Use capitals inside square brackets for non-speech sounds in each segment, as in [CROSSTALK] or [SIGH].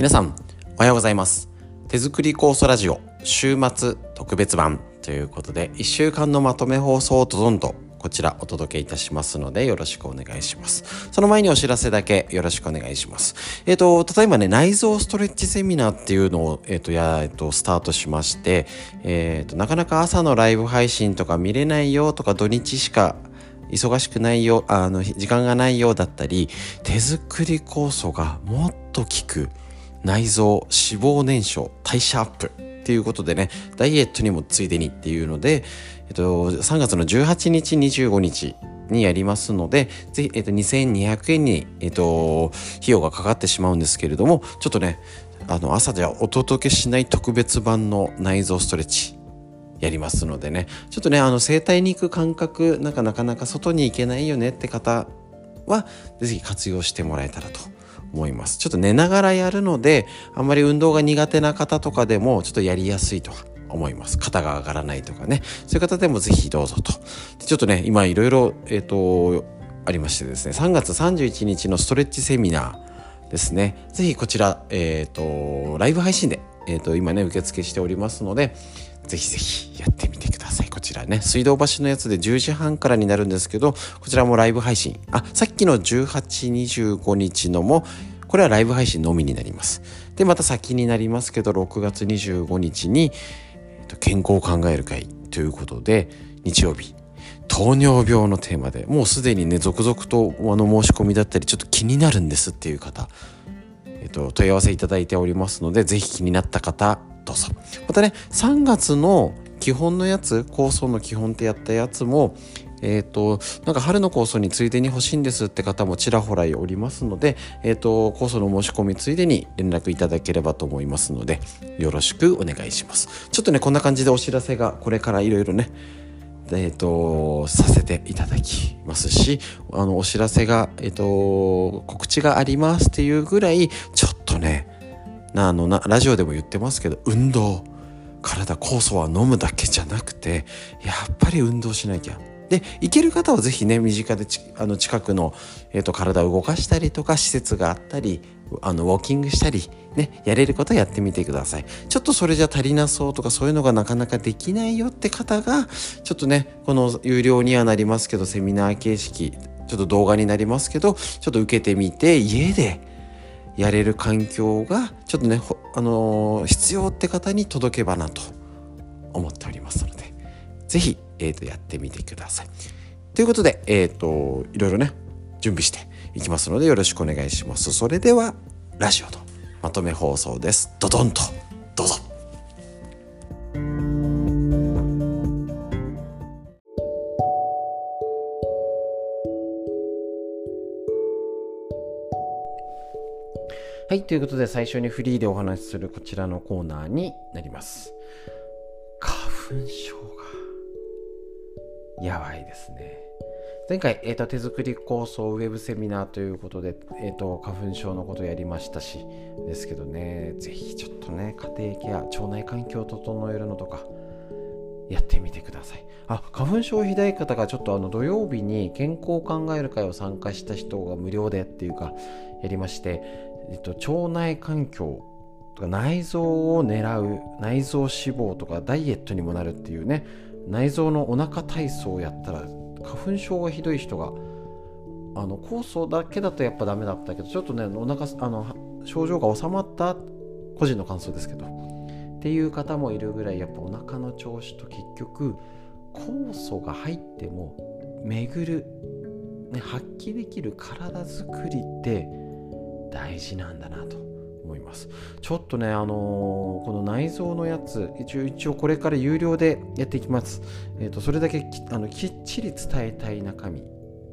皆さんおはようございます手作り酵素ラジオ週末特別版ということで1週間のまとめ放送をドドンとこちらお届けいたしますのでよろしくお願いします。その前にお知らせだけよろしくお願いします。えっ、ー、と、例えばね、内臓ストレッチセミナーっていうのを、えっ、ー、と、や、えっ、ー、と、スタートしまして、えっ、と、なかなか朝のライブ配信とか見れないよとか土日しか忙しくないよ、あの、時間がないようだったり、手作り酵素がもっと効く内臓脂肪燃焼代謝アップっていうことでねダイエットにもついでにっていうので、えっと、3月の18日25日にやりますので、ぜひ、えっと、2200円に、えっと、費用がかかってしまうんですけれども、ちょっとね、あの、朝ではお届けしない特別版の内臓ストレッチ、やりますのでね、ちょっとね、あの、整体に行く感覚、なんかなかなか外に行けないよねって方は、ぜひ活用してもらえたらと思います。ちょっと寝ながらやるので、あんまり運動が苦手な方とかでもちょっとやりやすいと思います。肩が上がらないとかね。そういう方でもぜひどうぞと。ちょっとね、今いろいろ、えっ、ー、と、ありましてですね、3月31日のストレッチセミナーですね。ぜひこちら、えっ、ー、と、ライブ配信で、えっ、ー、と、今ね、受付しておりますので、ぜひぜひやってみてください。こちらね、水道橋のやつで10時半からになるんですけど、こちらもライブ配信。あ、さっきの18、25日のも、これはライブ配信のみになります。で、また先になりますけど、6月25日に、健康を考える会ということで、日曜日、糖尿病のテーマでもうすでにね、続々とあの申し込みだったり、ちょっと気になるんですっていう方、えっと、問い合わせいただいておりますので、ぜひ気になった方、どうぞ。またね、3月の基本のやつ、構想の基本ってやったやつも、え、ー、と、なんか春の構想についでに欲しいんですって方もちらほらおりますので、えっ、ー、と、構想の申し込みついでに連絡いただければと思いますので、よろしくお願いします。ちょっとね、こんな感じでお知らせがこれからいろいろね、えっ、ー、と、させていただきますし、あの、お知らせが、えっ、と、告知がありますっていうぐらい、ちょっとね、あのなラジオでも言ってますけど運動体酵素は飲むだけじゃなくてやっぱり運動しなきゃで行ける方はぜひね身近であの近くの、えーと、体を動かしたりとか施設があったりあのウォーキングしたりねやれることやってみてください。ちょっとそれじゃ足りなそうとかそういうのがなかなかできないよって方がちょっとねこの有料にはなりますけどセミナー形式ちょっと動画になりますけどちょっと受けてみて家でやれる環境がちょっとね、あのー、必要って方に届けばなと思っておりますので是非、えーと、やってみてください。ということで、えーと、いろいろね準備していきますのでよろしくお願いします。それではラジオのまとめ放送です。ドドンとどうぞ。はい、ということで最初にフリーでお話しするこちらのコーナーになります。花粉症やばいですね。前回、えーと、手作り構想ウェブセミナーということで、えーと、花粉症のことやりましたしですけどねぜひちょっとね家庭ケア腸内環境を整えるのとかやってみてくださいあ花粉症ひどい方がちょっとあの土曜日に健康を考える会を参加した人が無料でっていうかやりましてえっと、腸内環境とか内臓を狙う内臓脂肪とかダイエットにもなるっていうね内臓のお腹体操をやったら花粉症がひどい人があの酵素だけだとやっぱダメだったけどちょっとねお腹あの症状が収まった個人の感想ですけどっていう方もいるぐらいやっぱお腹の調子と結局酵素が入っても巡る、ね、発揮できる体づくりって大事なんだなと。思います。ちょっとねあのー、この内臓のやつ一応一応これから有料でやっていきます。え、ー、とそれだけあのきっちり伝えたい中身。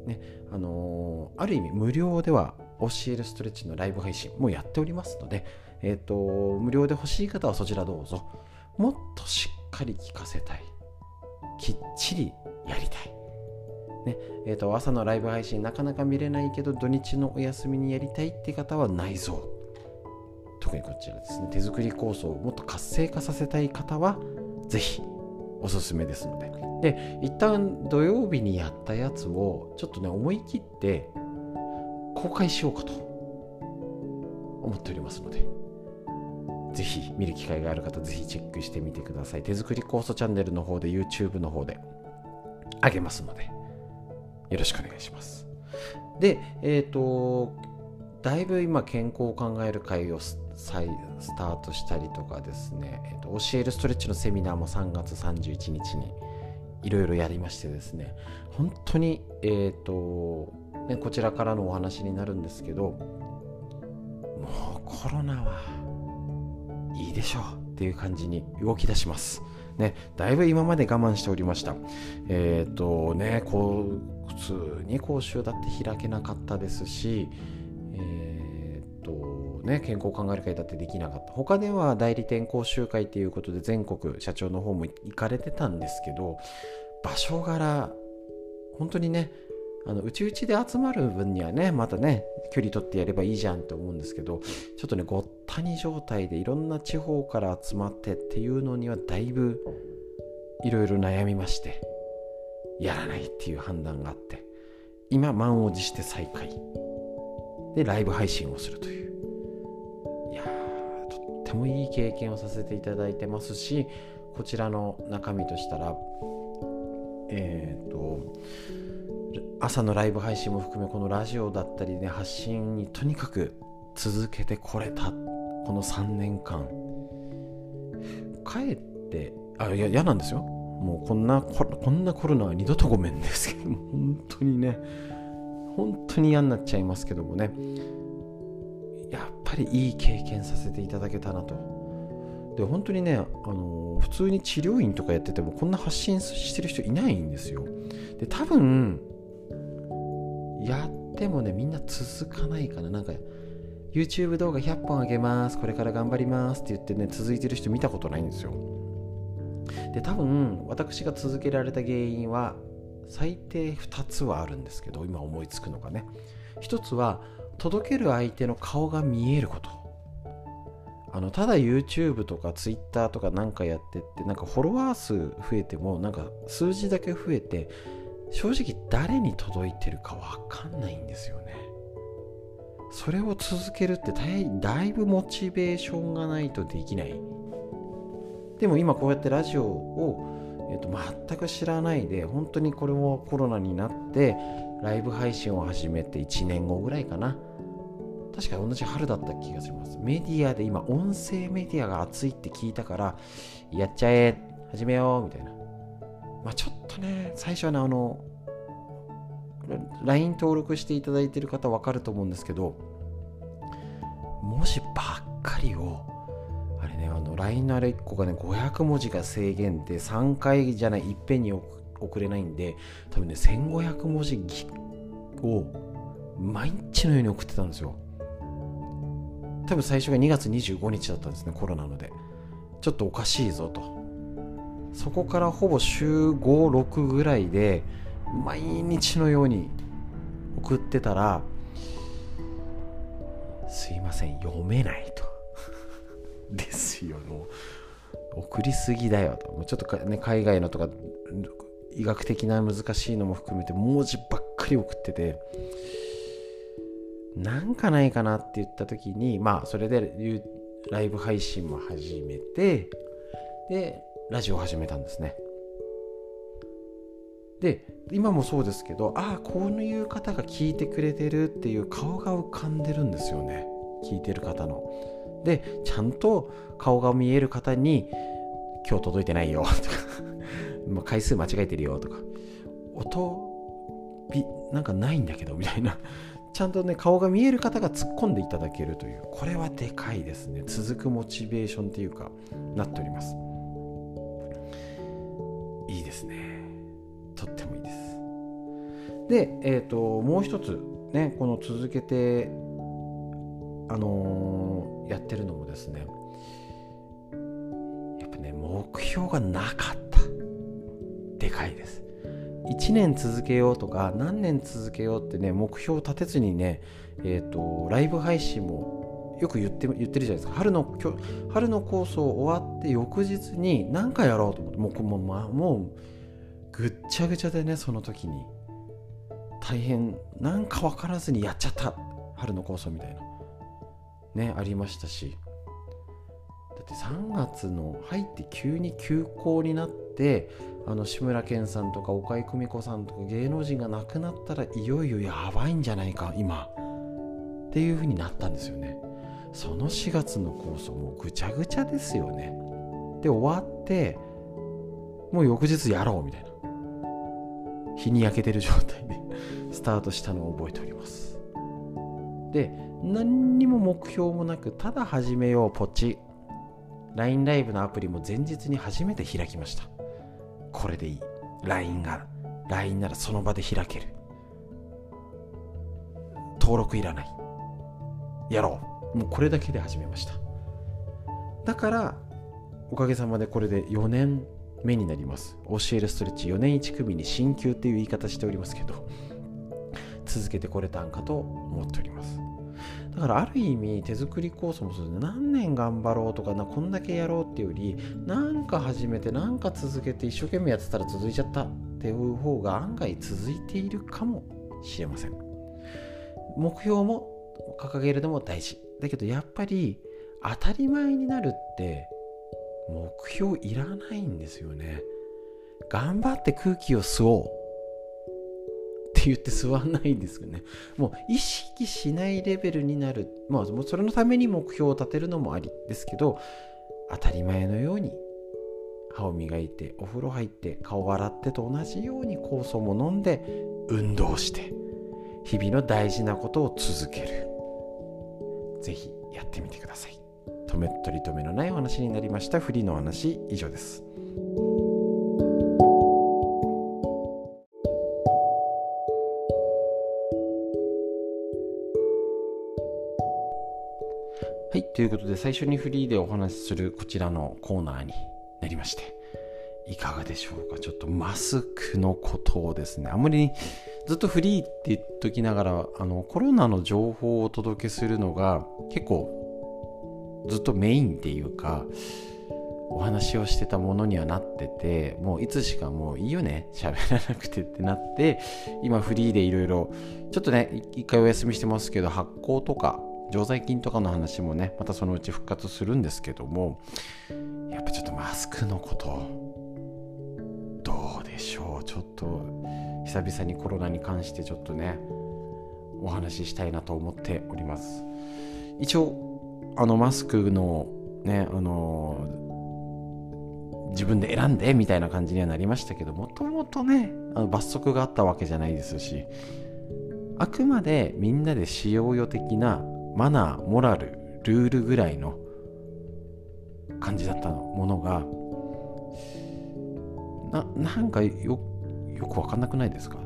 ねあのー、ある意味無料では教えるストレッチのライブ配信もやっておりますのでえっ、と無料で欲しい方はそちらどうぞ。もっとしっかり聞かせたい。きっちりやりたい。ねえーと、朝のライブ配信なかなか見れないけど土日のお休みにやりたいって方は内臓。特にこちらですね手作り構想をもっと活性化させたい方はぜひおすすめですのでで一旦土曜日にやったやつをちょっとね思い切って公開しようかと思っておりますのでぜひ見る機会がある方、ぜひチェックしてみてください。手作り酵素チャンネルの方で YouTube の方であげますので、よろしくお願いします。で、えっ、ー、と、だいぶ今健康を考える会を再スタートしたりとかですね、えーと、教えるストレッチのセミナーも3月31日にいろいろやりましてですね本当に、えーとね、こちらからのお話になるんですけどもうコロナはいいでしょうっていう感じに動き出します。ね、だいぶ今まで我慢しておりました。えっ、ー、とね、こう、普通に講習だって開けなかったですし、え、ー、ね、健康考える会だってできなかった。他では代理店講習会ということで全国社長の方も行かれてたんですけど、場所柄、本当にね、あの、うちうちで集まる分にはね、またね、距離取ってやればいいじゃんって思うんですけど、ちょっとね、ごったに状態でいろんな地方から集まってっていうのにはだいぶいろいろ悩みまして、やらないっていう判断があって、今、満を持して再開。で、ライブ配信をするという。ってもいい経験をさせていただいてますし、こちらの中身としたら、えっ、ー、と、朝のライブ配信も含めこのラジオだったりね発信にとにかく続けてこれたこの3年間。帰ってあいや嫌なんですよ。もうこんなこんなコロナは二度とごめんですけども本当にね本当に嫌になっちゃいますけどもね。やっぱりいい経験させていただけたなと。で本当にねあの普通に治療院とかやっててもこんな発信してる人いないんですよ。で多分やってもねみんな続かないかな。なんか YouTube 動画100本あげますこれから頑張りますって言ってね続いてる人見たことないんですよ。で多分私が続けられた原因は最低2つはあるんですけど今思いつくのがね。1つは届ける相手の顔が見えること。あのただ YouTube とか Twitter とかなんかやってってなんかフォロワー数増えてもなんか数字だけ増えて正直誰に届いてるか分かんないんですよね。それを続けるってだいぶモチベーションがないとできない。でも今こうやってラジオを、えー、と全く知らないで本当にこれもコロナになってライブ配信を始めて1年後ぐらいかな。確か同じ春だった気がしますメディアで今音声メディアが熱いって聞いたからやっちゃえ始めようみたいなまあ、ちょっとね、最初はね、あの、LINE 登録していただいてる方分かると思うんですけど、文字ばっかりを、あれね、あの LINE のあれ1個がね、500文字が制限で、3回じゃない、いっぺんに送れないんで、多分ね、1500文字を毎日のように送ってたんですよ。多分最初が2月25日だったんですね、コロナので。ちょっとおかしいぞと。そこからほぼ週56ぐらいで毎日のように送ってたらすいません読めないと [LAUGHS] ですよもう送りすぎだよともうちょっとね海外のとか医学的な難しいのも含めて文字ばっかり送っててなんかないかなって言った時にまあそれでライブ配信も始めてでラジオ始めたんですね。で今もそうですけどああこういう方が聞いてくれてるっていう顔が浮かんでるんですよね。聞いてる方の。でちゃんと顔が見える方に今日届いてないよとか。[LAUGHS] 回数間違えてるよとか。音なんかないんだけどみたいな。ちゃんとね顔が見える方が突っ込んでいただけるというこれはでかいですね。続くモチベーションっていうかなっております。いいですね。とってもいいです。でえっ、ー、ともう一つねこの続けてあのー、やってるのもですねやっぱね目標がなかった。でかいです。1年続けようとか何年続けようってね目標を立てずにねえっ、ー、とライブ配信もよく言って言ってるじゃないですか。春の春のコースを終わって翌日に何かやろうと思ってもうもう,、まあ、もうぐっちゃぐちゃでねその時に。大変なんか分からずにやっちゃった。春のコースみたいな。ねありましたし。だって3月の入って急に休校になってあの志村けんさんとか岡井久美子さんとか芸能人が亡くなったらいよいよやばいんじゃないか今。っていう風になったんですよね。その4月の構想もうぐちゃぐちゃですよね。で終わってもう翌日やろうみたいな。日に焼けてる状態で [LAUGHS] スタートしたのを覚えております。で何にも目標もなくただ始めようポチ。LINE ライブのアプリも前日に初めて開きました。これでいい。LINE が LINE ならその場で開ける。登録いらない。やろう。もうこれだけで始めました。だからおかげさまでこれで4年目になります。教えるストレッチ4年1組に進級っていう言い方しておりますけど続けてこれたんかと思っております。だからある意味手作りコースもそうですね。何年頑張ろうとかなこんだけやろうっていうよりなんか始めてなんか続けて一生懸命やってたら続いちゃったっていう方が案外続いているかもしれません。目標も掲げるのも大事。だけどやっぱり当たり前になるって目標いらないんですよね。頑張って空気を吸おう。言って吸わないんですよね。もう意識しないレベルになる。まあそれのために目標を立てるのもありですけど当たり前のように歯を磨いてお風呂入って顔を洗ってと同じように酵素も飲んで運動して日々の大事なことを続ける。是非やってみてください。止め取り留めのないお話になりました。フリーの話以上です。ということで最初にフリーでお話しするこちらのコーナーになりましていかがでしょうか？ちょっとマスクのことをですねあんまりずっとフリーって言っときながらあのコロナの情報をお届けするのが結構ずっとメインっていうかお話をしてたものにはなっててもういつしかもういいよね喋らなくてってなって今フリーでいろいろちょっとね一回お休みしてますけど発酵とか常在菌とかの話もねまたそのうち復活するんですけどもやっぱちょっとマスクのことどうでしょう？ちょっと久々にコロナに関してちょっとねお話ししたいなと思っております。一応あのマスクのねあの自分で選んでみたいな感じにはなりましたけどもともとねあの罰則があったわけじゃないですしあくまでみんなで使用用的なマナーモラルルールぐらいの感じだったものが。ななんかよよくわかんなくないですか？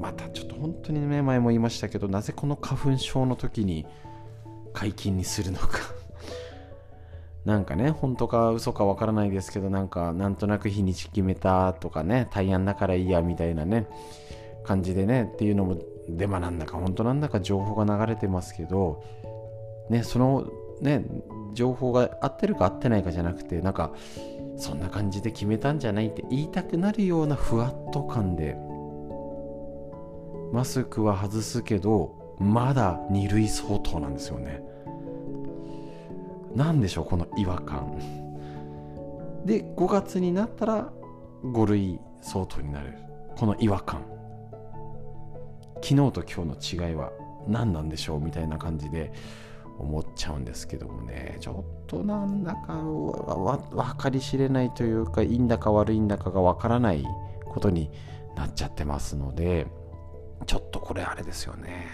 またちょっと本当にね前も言いましたけどなぜこの花粉症の時に解禁にするのか。[LAUGHS] なんかね本当か嘘かわからないですけどなんかなんとなく日にち決めたとかね大安だからいいやみたいなね感じでねっていうのもデマなんだか本当なんだか情報が流れてますけどねそのね情報が合ってるか合ってないかじゃなくてなんかそんな感じで決めたんじゃないって言いたくなるようなふわっと感でマスクは外すけどまだ2類相当なんですよね。何でしょうこの違和感。で5月になったら5類相当になる。この違和感。昨日と今日の違いは何なんでしょうみたいな感じで思っちゃうんですけどもね。ちょっとなんだか分かり知れないというかいいんだか悪いんだかが分からないことになっちゃってますのでちょっとこれあれですよね。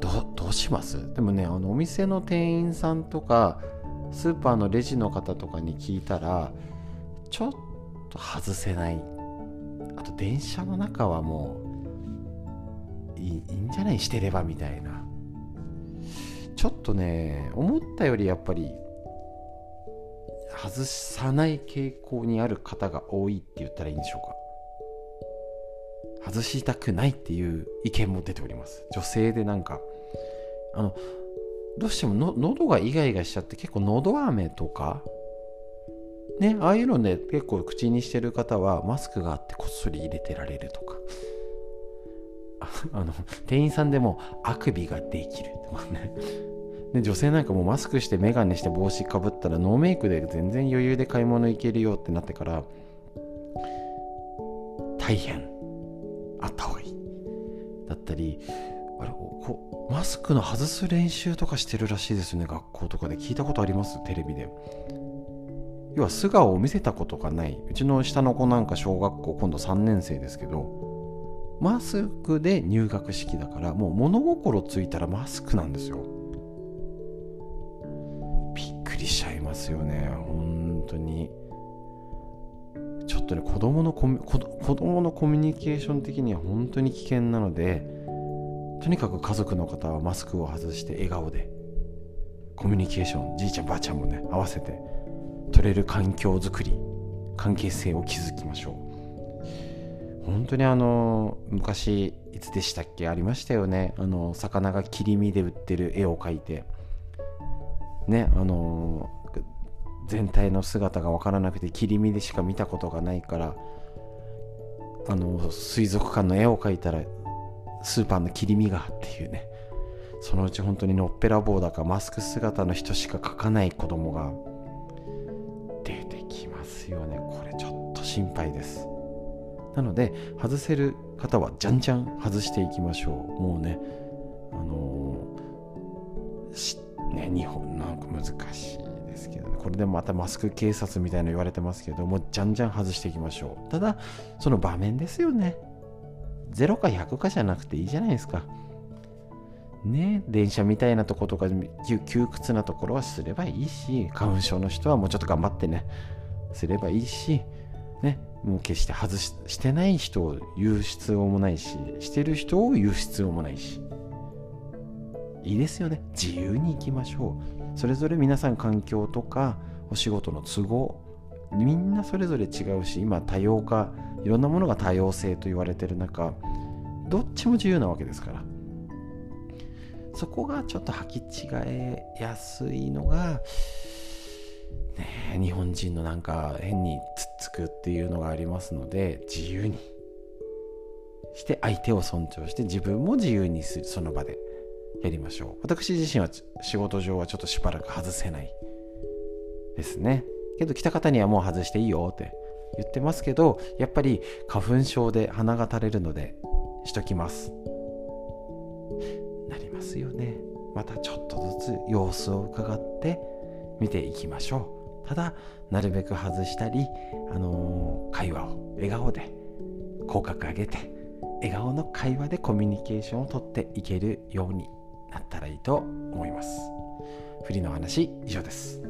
どどうします？でもねあのお店の店員さんとかスーパーのレジの方とかに聞いたらちょっと外せない。あと電車の中はもういいんじゃないしてればみたいな。ちょっとね思ったよりやっぱり外さない傾向にある方が多いって言ったらいいんでしょうか。外したくないっていう意見も出ております。女性でなんかあのどうしてもの喉がイガイガしちゃって結構喉飴とかねああいうので、ね、結構口にしてる方はマスクがあってこっそり入れてられるとか。あの店員さんでもあくびができるとかね。[LAUGHS] で女性なんかもマスクして眼鏡して帽子かぶったらノーメイクで全然余裕で買い物行けるよってなってから大変。あった方がいい。だったりあれこマスクの外す練習とかしてるらしいですね学校とかで。聞いたことあります？テレビで。要は素顔を見せたことがない。うちの下の子なんか小学校今度3年生ですけどマスクで入学式だからもう物心ついたらマスクなんですよ。びっくりしちゃいますよね。本当に。ちょっとね子供のコミ子供のコミュニケーション的には本当に危険なのでとにかく家族の方はマスクを外して笑顔でコミュニケーションじいちゃんばあちゃんもね合わせて取れる環境づくり関係性を築きましょう。本当にあの昔いつでしたっけ？ありましたよね。あの魚が切り身で売ってる絵を描いて。ねあの全体の姿が分からなくて切り身でしか見たことがないからあの水族館の絵を描いたらスーパーの切り身がっていうね。そのうち本当にのっぺらぼうだかマスク姿の人しか描かない子供が出てきますよね。これちょっと心配です。なので外せる方はじゃんじゃん外していきましょう。もうねあのー、ね日本なんか難しいですけど、ね、これでもまたマスク警察みたいな言われてますけどもうじゃんじゃん外していきましょう。ただその場面ですよね。0か100かじゃなくていいじゃないですか。ね電車みたいなとことか窮屈なところはすればいいし花粉症の人はもうちょっと頑張ってねすればいいしもう決して外ししてない人を言う必要もないししてる人を言う必要もないし。いいですよね。自由に行きましょう。それぞれ皆さん環境とかお仕事の都合みんなそれぞれ違うし今多様化いろんなものが多様性と言われてる中どっちも自由なわけですから。そこがちょっと履き違えやすいのがね日本人のなんか変につっつくっていうのがありますので自由にして相手を尊重して自分も自由にするその場でやりましょう。私自身は仕事上はちょっとしばらく外せないですね。けど来た方にはもう外していいよって言ってますけどやっぱり花粉症で鼻が垂れるのでしときます。なりますよね。またちょっとずつ様子を伺って見ていきましょう。ただなるべく外したり、あのー、会話を笑顔で口角上げて笑顔の会話でコミュニケーションをとっていけるようになったらいいと思いますフリの話以上です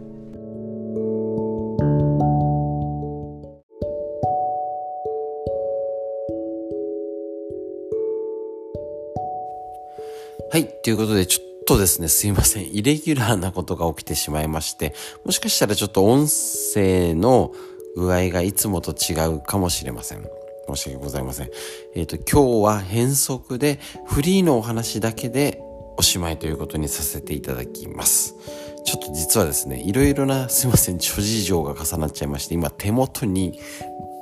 はい。ということで、ちょっとですね、すいません。[LAUGHS] イレギュラーなことが起きてしまいまして、もしかしたらちょっと音声の具合がいつもと違うかもしれません。申し訳ございません。えっ、ー、と、今日は変則で、フリーのお話だけでおしまいということにさせていただきます。ちょっと実はですね、いろいろな、すいません、諸事情が重なっちゃいまして、今手元に、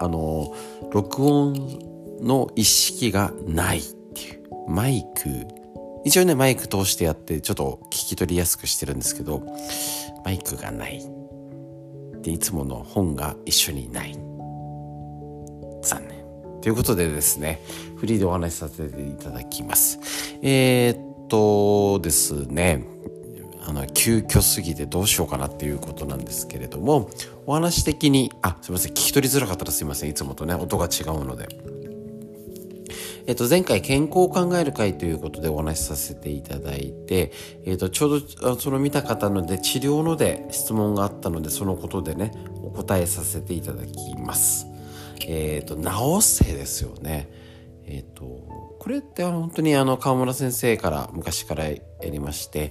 あの、録音の意識がないっていう、マイク一応ね、マイク通してやって、ちょっと聞き取りやすくしてるんですけど、マイクがない。で、いつもの本が一緒にない。残念。ということでですね、フリーでお話しさせていただきます。えー、っとですね、あの、急遽すぎてどうしようかなっていうことなんですけれども、お話的に、あ、すいません、聞き取りづらかったらすいません、いつもとね、音が違うので。えっと、前回健康を考える会ということでお話しさせていただいて、えっと、ちょうどその見た方ので治療ので質問があったので、そのことでね、お答えさせていただきます。えっと、治せですよね。えっと、これって本当にあの、川村先生から昔からやりまして、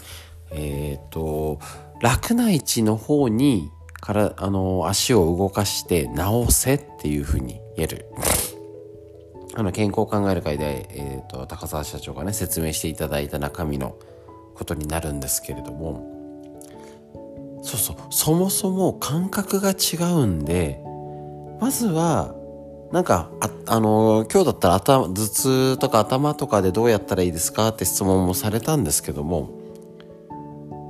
えっと、楽な位置の方にから、あの、足を動かして治せっていうふうにやる。あの、健康を考える会で、えっ、ー、と、高澤社長がね、説明していただいた中身のことになるんですけれども、そうそう、そもそも感覚が違うんで、まずは、なんか、あ、あの、今日だったら頭、頭痛とか頭とかでどうやったらいいですかって質問もされたんですけども、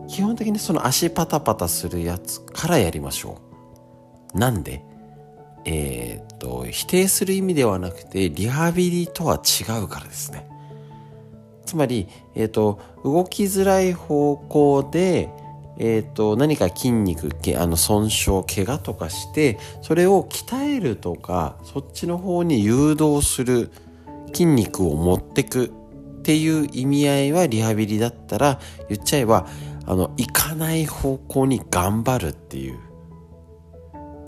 基本的にその足パタパタするやつからやりましょう。なんで？えー、と否定する意味ではなくてリハビリとは違うからですね。つまり、えー、と動きづらい方向でえーと、何か筋肉あの損傷怪我とかしてそれを鍛えるとかそっちの方に誘導する筋肉を持ってくっていう意味合いはリハビリだったら言っちゃえばあの行かない方向に頑張るっていう。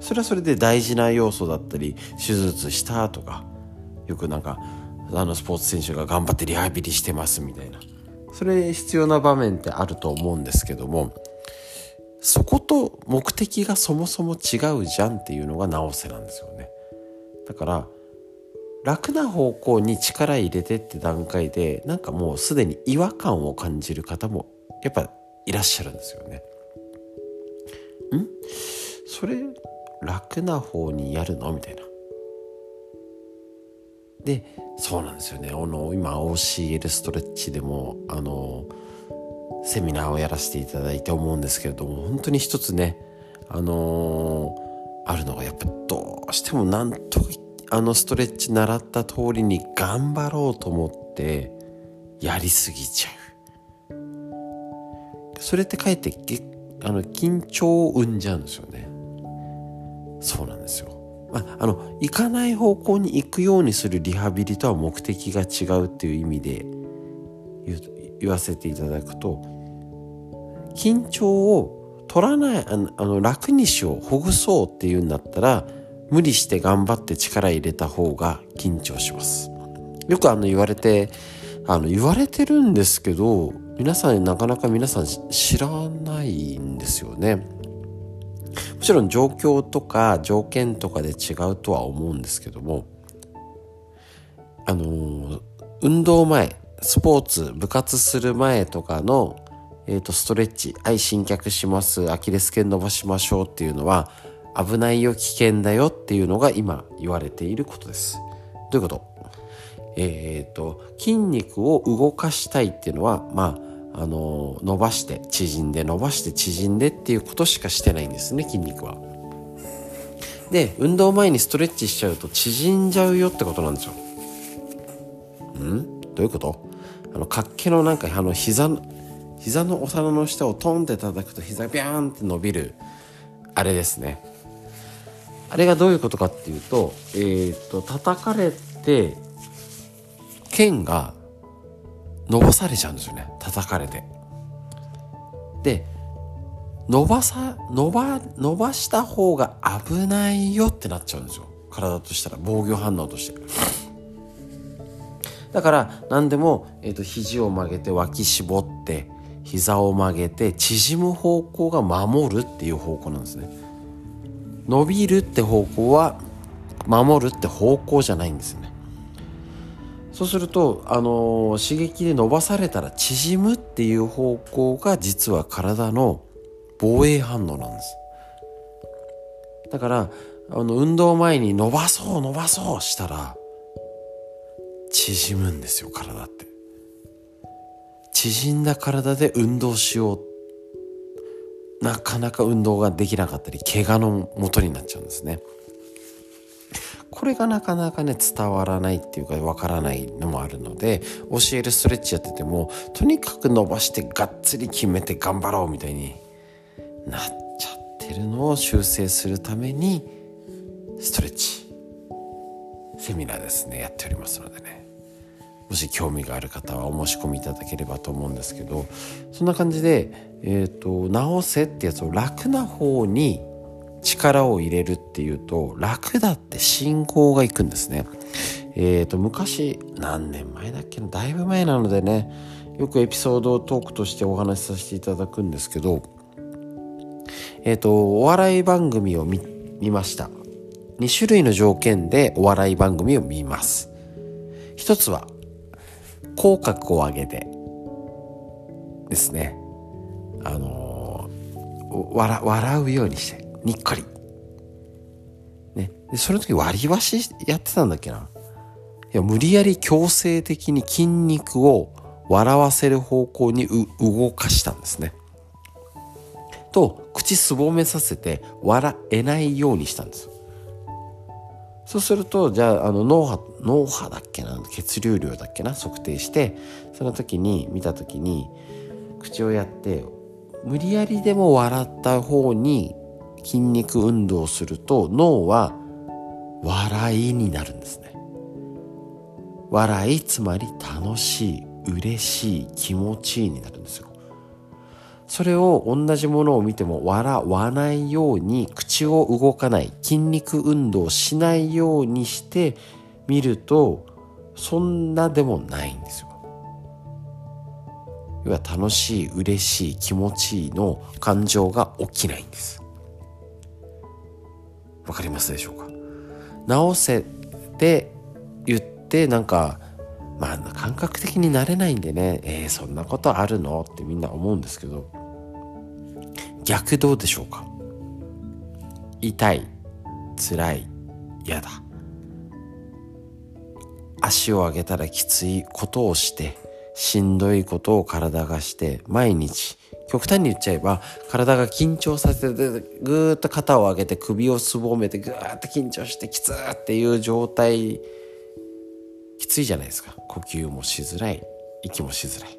それはそれで大事な要素だったり手術したとかよくなんかあのスポーツ選手が頑張ってリハビリしてますみたいな。それ必要な場面ってあると思うんですけどもそこと目的がそもそも違うじゃんっていうのが直せなんですよね。だから楽な方向に力入れてって段階でなんかもうすでに違和感を感じる方もやっぱいらっしゃるんですよね。ん？それ楽な方にやるの？みたいな。でそうなんですよね。あの今 OCL ストレッチでもあのセミナーをやらせていただいて思うんですけれども本当に一つねあのー、あるのがやっぱどうしてもなんとあのストレッチ習った通りに頑張ろうと思ってやりすぎちゃう。それってかえってあの緊張を生んじゃうんですよね。そうなんですよ。まあ、あの行かない方向に行くようにするリハビリとは目的が違うっていう意味で言わせていただくと緊張を取らないあのあの楽にしようほぐそうっていうんだったら無理して頑張って力入れた方が緊張します。よくあの言われてあの言われてるんですけど皆さんなかなか皆さん知らないんですよね。ちろん状況とか条件とかで違うとは思うんですけどもあの運動前スポーツ部活する前とかのえー、と、ストレッチ、はい、新脚します、アキレス腱伸ばしましょうっていうのは、危ないよ、危険だよっていうのが今言われていることです。どういうこと？えっ、ー、と、筋肉を動かしたいっていうのは、まあ、あの伸ばして縮んで伸ばして縮んでっていうことしかしてないんですね筋肉は。で運動前にストレッチしちゃうと縮んじゃうよってことなんですよ。ん？どういうこと？あの活気のなんかあの膝膝のお皿の下をトンって叩くと膝ビャーンって伸びるあれですねあれがどういうことかっていうとえっ、ー、と叩かれて剣が伸ばされちゃうんですよね。叩かれて。で伸ばさ伸ば伸ばした方が危ないよってなっちゃうんですよ。体としたら防御反応として。だから何でも、えーと肘を曲げて脇絞って膝を曲げて縮む方向が守るっていう方向なんですね。伸びるって方向は守るって方向じゃないんですよね。そうするとあの、刺激で伸ばされたら縮むっていう方向が実は体の防衛反応なんです。だからあの運動前に伸ばそう伸ばそうしたら縮むんですよ体って。縮んだ体で運動しよう。なかなか運動ができなかったり怪我のもとになっちゃうんですね。これがなかなかね伝わらないっていうかわからないのもあるので教えるストレッチやっててもとにかく伸ばしてがっつり決めて頑張ろうみたいになっちゃってるのを修正するためにストレッチセミナーですねやっておりますのでね。もし興味がある方はお申し込みいただければと思うんですけどそんな感じで、えーと、直せってやつを楽な方に力を入れるっていうと楽だって信号がいくんですね。えーと、昔何年前だっけな？だいぶ前なのでねよくエピソードトークとしてお話しさせていただくんですけどえっ、ー、とお笑い番組を見ました。2種類の条件でお笑い番組を見ます。一つは口角を上げてですね。あのー、笑笑うようにして。にっこり。ね。でその時割り箸やってたんだっけな。いや無理やり強制的に筋肉を笑わせる方向に動かしたんですね。と口すぼめさせて笑えないようにしたんです。そうするとじゃああの脳波脳波だっけな血流量だっけな測定してその時に見た時に口をやって無理やりでも笑った方に筋肉運動をすると脳は笑いになるんですね笑いつまり楽しい嬉しい気持ちいいになるんですよそれを同じものを見ても笑わないように口を動かない筋肉運動しないようにして見るとそんなでもないんですよ。要は楽しい嬉しい気持ちいいの感情が起きないんです。わかりますでしょうか？直せって言ってなんかまあ感覚的になれないんでねえー、そんなことあるのってみんな思うんですけど逆どうでしょうか？痛い辛い嫌だ。足を上げたらきついことをしてしんどいことを体がして毎日極端に言っちゃえば体が緊張させてぐーっと肩を上げて首をすぼめてぐーっと緊張してきつーっていう状態きついじゃないですか。呼吸もしづらい息もしづらい。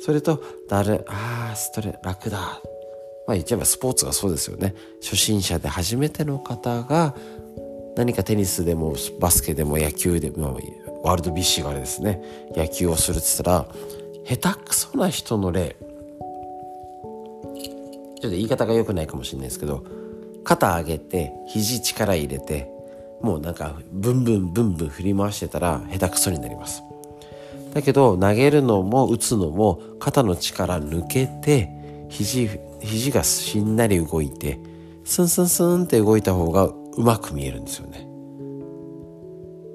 それとだるあーストレ楽だ。まあ言っちゃえばスポーツがそうですよね。初心者で初めての方が何かテニスでもバスケでも野球でもワールド BC があれですね。野球をするって言ったら下手くそな人の例。ょっと言い方が良くないかもしれないですけど肩上げて肘力入れてもうなんかブンブンブンブン振り回してたら下手くそになります。だけど投げるのも打つのも肩の力抜けて肘肘がしんなり動いてスンスンスンって動いた方がうまく見えるんですよね。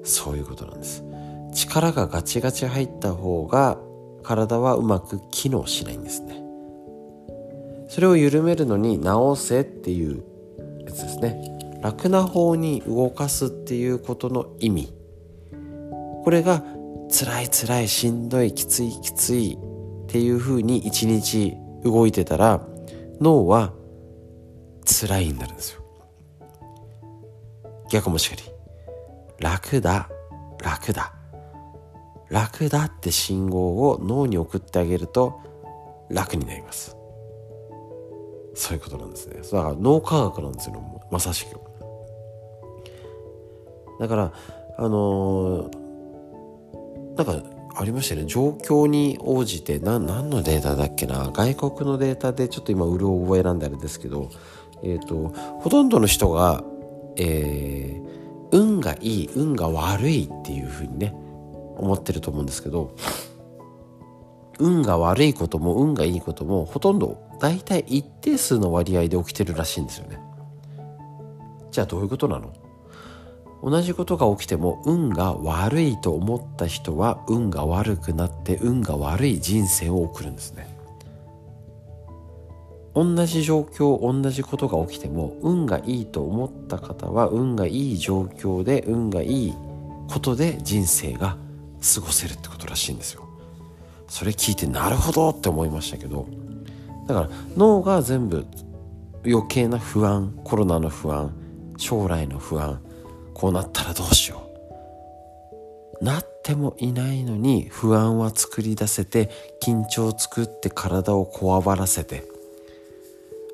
そういうことなんです。力がガチガチ入った方が体はうまく機能しないんですね。それを緩めるのに直せっていうやつですね。楽な方に動かすっていうことの意味。これが辛い辛いしんどいきついきついっていうふうに一日動いてたら脳は辛いになるんですよ。逆もしかり。楽だ楽だ。楽だって信号を脳に送ってあげると楽になります。そういうことなんですね。だから脳科学なんですよまさしく。だからあのー、なんかありましたね。状況に応じてな何のデータだっけな。外国のデータでちょっと今うる覚えなんであれですけど、えーと、ほとんどの人が、えー、運がいい運が悪いっていうふうにね思ってると思うんですけど運が悪いことも運がいいこともほとんど大体一定数の割合で起きてるらしいんですよね。じゃあどういうことなの？同じことが起きても運が悪いと思った人は運が悪くなって運が悪い人生を送るんですね。同じ状況同じことが起きても運がいいと思った方は運がいい状況で運がいいことで人生が過ごせるってことらしいんですよ。それ聞いてなるほどって思いましたけどだから脳が全部余計な不安コロナの不安将来の不安こうなったらどうしよう。なってもいないのに不安は作り出せて緊張を作って体をこわばらせて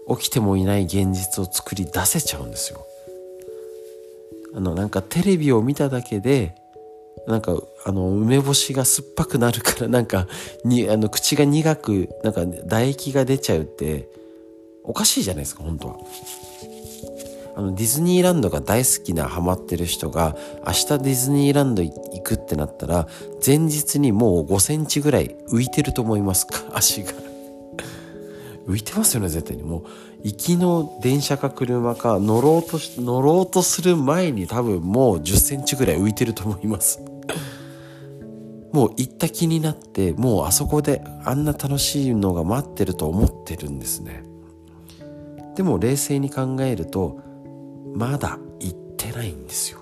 起きてもいない現実を作り出せちゃうんですよ。あのなんかテレビを見ただけでなんかあの梅干しが酸っぱくなるからなんかにあの口が苦くなんか唾液が出ちゃうっておかしいじゃないですか本当は。あのディズニーランドが大好きなハマってる人が明日ディズニーランド行くってなったら前日にもう5センチぐらい浮いてると思いますか [LAUGHS] 足が。浮いてますよね絶対に。もう行きの電車か車か乗ろうとし乗ろうとする前に多分もう10センチぐらい浮いてると思います。もう行った気になってもうあそこであんな楽しいのが待ってると思ってるんですね。でも冷静に考えるとまだ行ってないんですよ。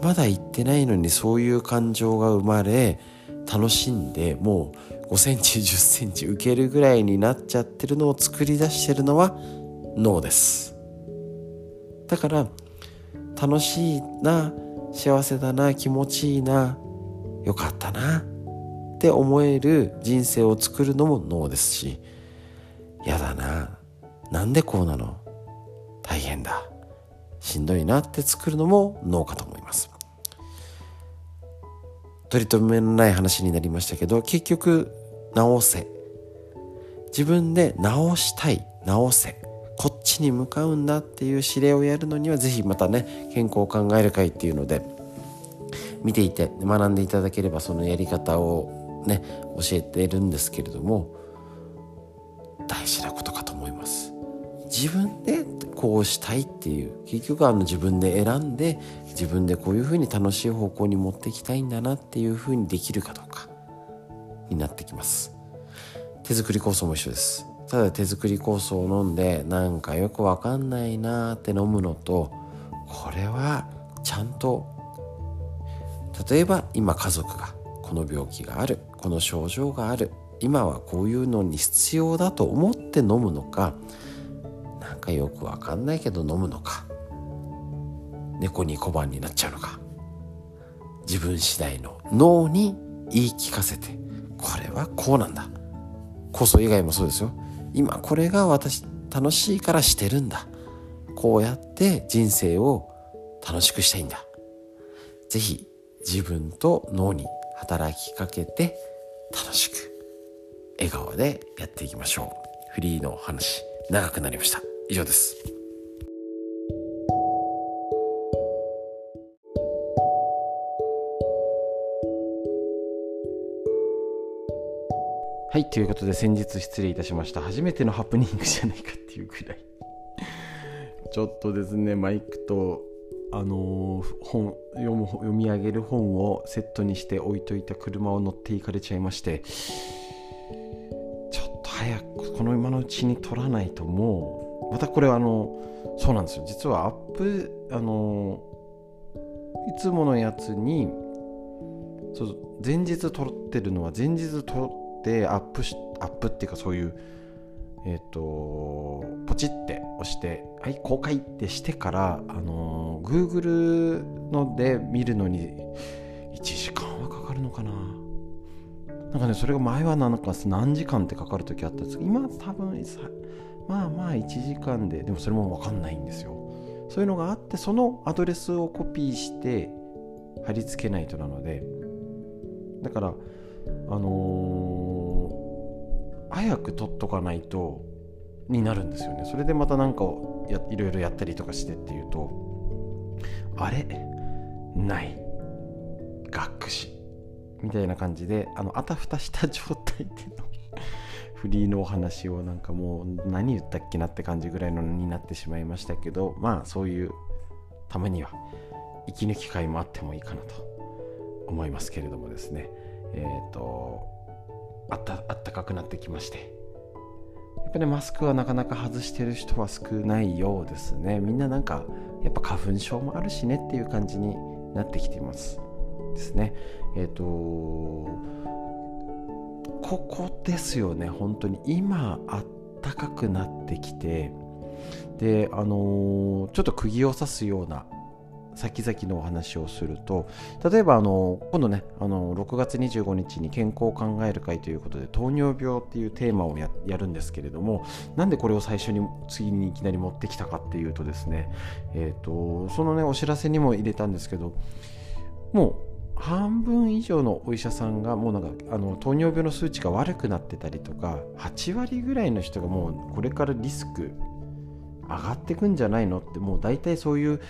まだ行ってないのにそういう感情が生まれ楽しんでもう5センチ10センチ受けるぐらいになっちゃってるのを作り出してるのは脳です。だから楽しいな幸せだな気持ちいいなよかったな。って思える人生を作るのも脳ですし。やだな。なんでこうなの？大変だ。しんどいなって作るのも脳かと思います。取り留めのない話になりましたけど結局直せ。自分で直したい。直せ。こっちに向かうんだっていう指令をやるのには是非またね健康を考える会っていうので見ていて学んでいただければそのやり方をね教えてるんですけれども大事なことかと思います。自分でこうしたいっていう結局あの自分で選んで自分でこういうふうに楽しい方向に持っていきたいんだなっていうふうにできるかどうかになってきます。手作り酵素も一緒です。ただ手作り酵素を飲んでなんかよくわかんないなって飲むのとこれはちゃんと例えば今家族がこの病気があるこの症状がある今はこういうのに必要だと思って飲むのかなんかよくわかんないけど飲むのか猫に小判になっちゃうのか自分次第の脳に言い聞かせてこれはこうなんだ。酵素以外もそうですよ。今これが私楽しいからしてるんだ。こうやって人生を楽しくしたいんだ。是非自分と脳に働きかけて楽しく笑顔でやっていきましょう。フリーの話長くなりました。以上です。はいということで先日失礼いたしました。初めてのハプニングじゃないかっていうぐらい。ちょっとですねマイクとあの、本読む読み上げる本をセットにして置いといた車を乗っていかれちゃいましてちょっと早くこの今のうちに撮らないともうまたこれはあのそうなんですよ。実はアップあのいつものやつにそう前日撮ってるのは前日撮ってアップしアップっていうかそういうえっ、ー、とポチって押してはい公開ってしてからあの Google ので見るのに1時間はかかるのかな。なんかねそれが前はなんか何時間ってかかる時あったんですけど今多分まあまあ1時間ででもそれも分かんないんですよ。そういうのがあってそのアドレスをコピーして貼り付けないとなので。だからあのー、早く取っとかないとになるんですよね。それでまた何かをやいろいろやったりとかしてっていうとあれ？ない。学士。みたいな感じであのあたふたした状態での [LAUGHS] フリーのお話をなんかもう何言ったっけなって感じぐらいのになってしまいましたけどまあそういうためには息抜き会もあってもいいかなと思いますけれどもですね。えっ、ー、とあったあったかくなってきまして。やっぱり、マスクはなかなか外してる人は少ないようですね。みんななんかやっぱ花粉症もあるしねっていう感じになってきていますですね。えっ、ー、とここですよね本当に。今あったかくなってきてであのー、ちょっと釘を刺すような先々のお話をすると例えばあの今度ねあの6月25日に健康を考える会ということで糖尿病っていうテーマをやるんですけれどもなんでこれを最初に次にいきなり持ってきたかっていうとですねえっ、ー、とそのねお知らせにも入れたんですけどもう半分以上のお医者さんがもうなんかあの糖尿病の数値が悪くなってたりとか8割ぐらいの人がもうこれからリスク上がってくんじゃないのってもう大体そういう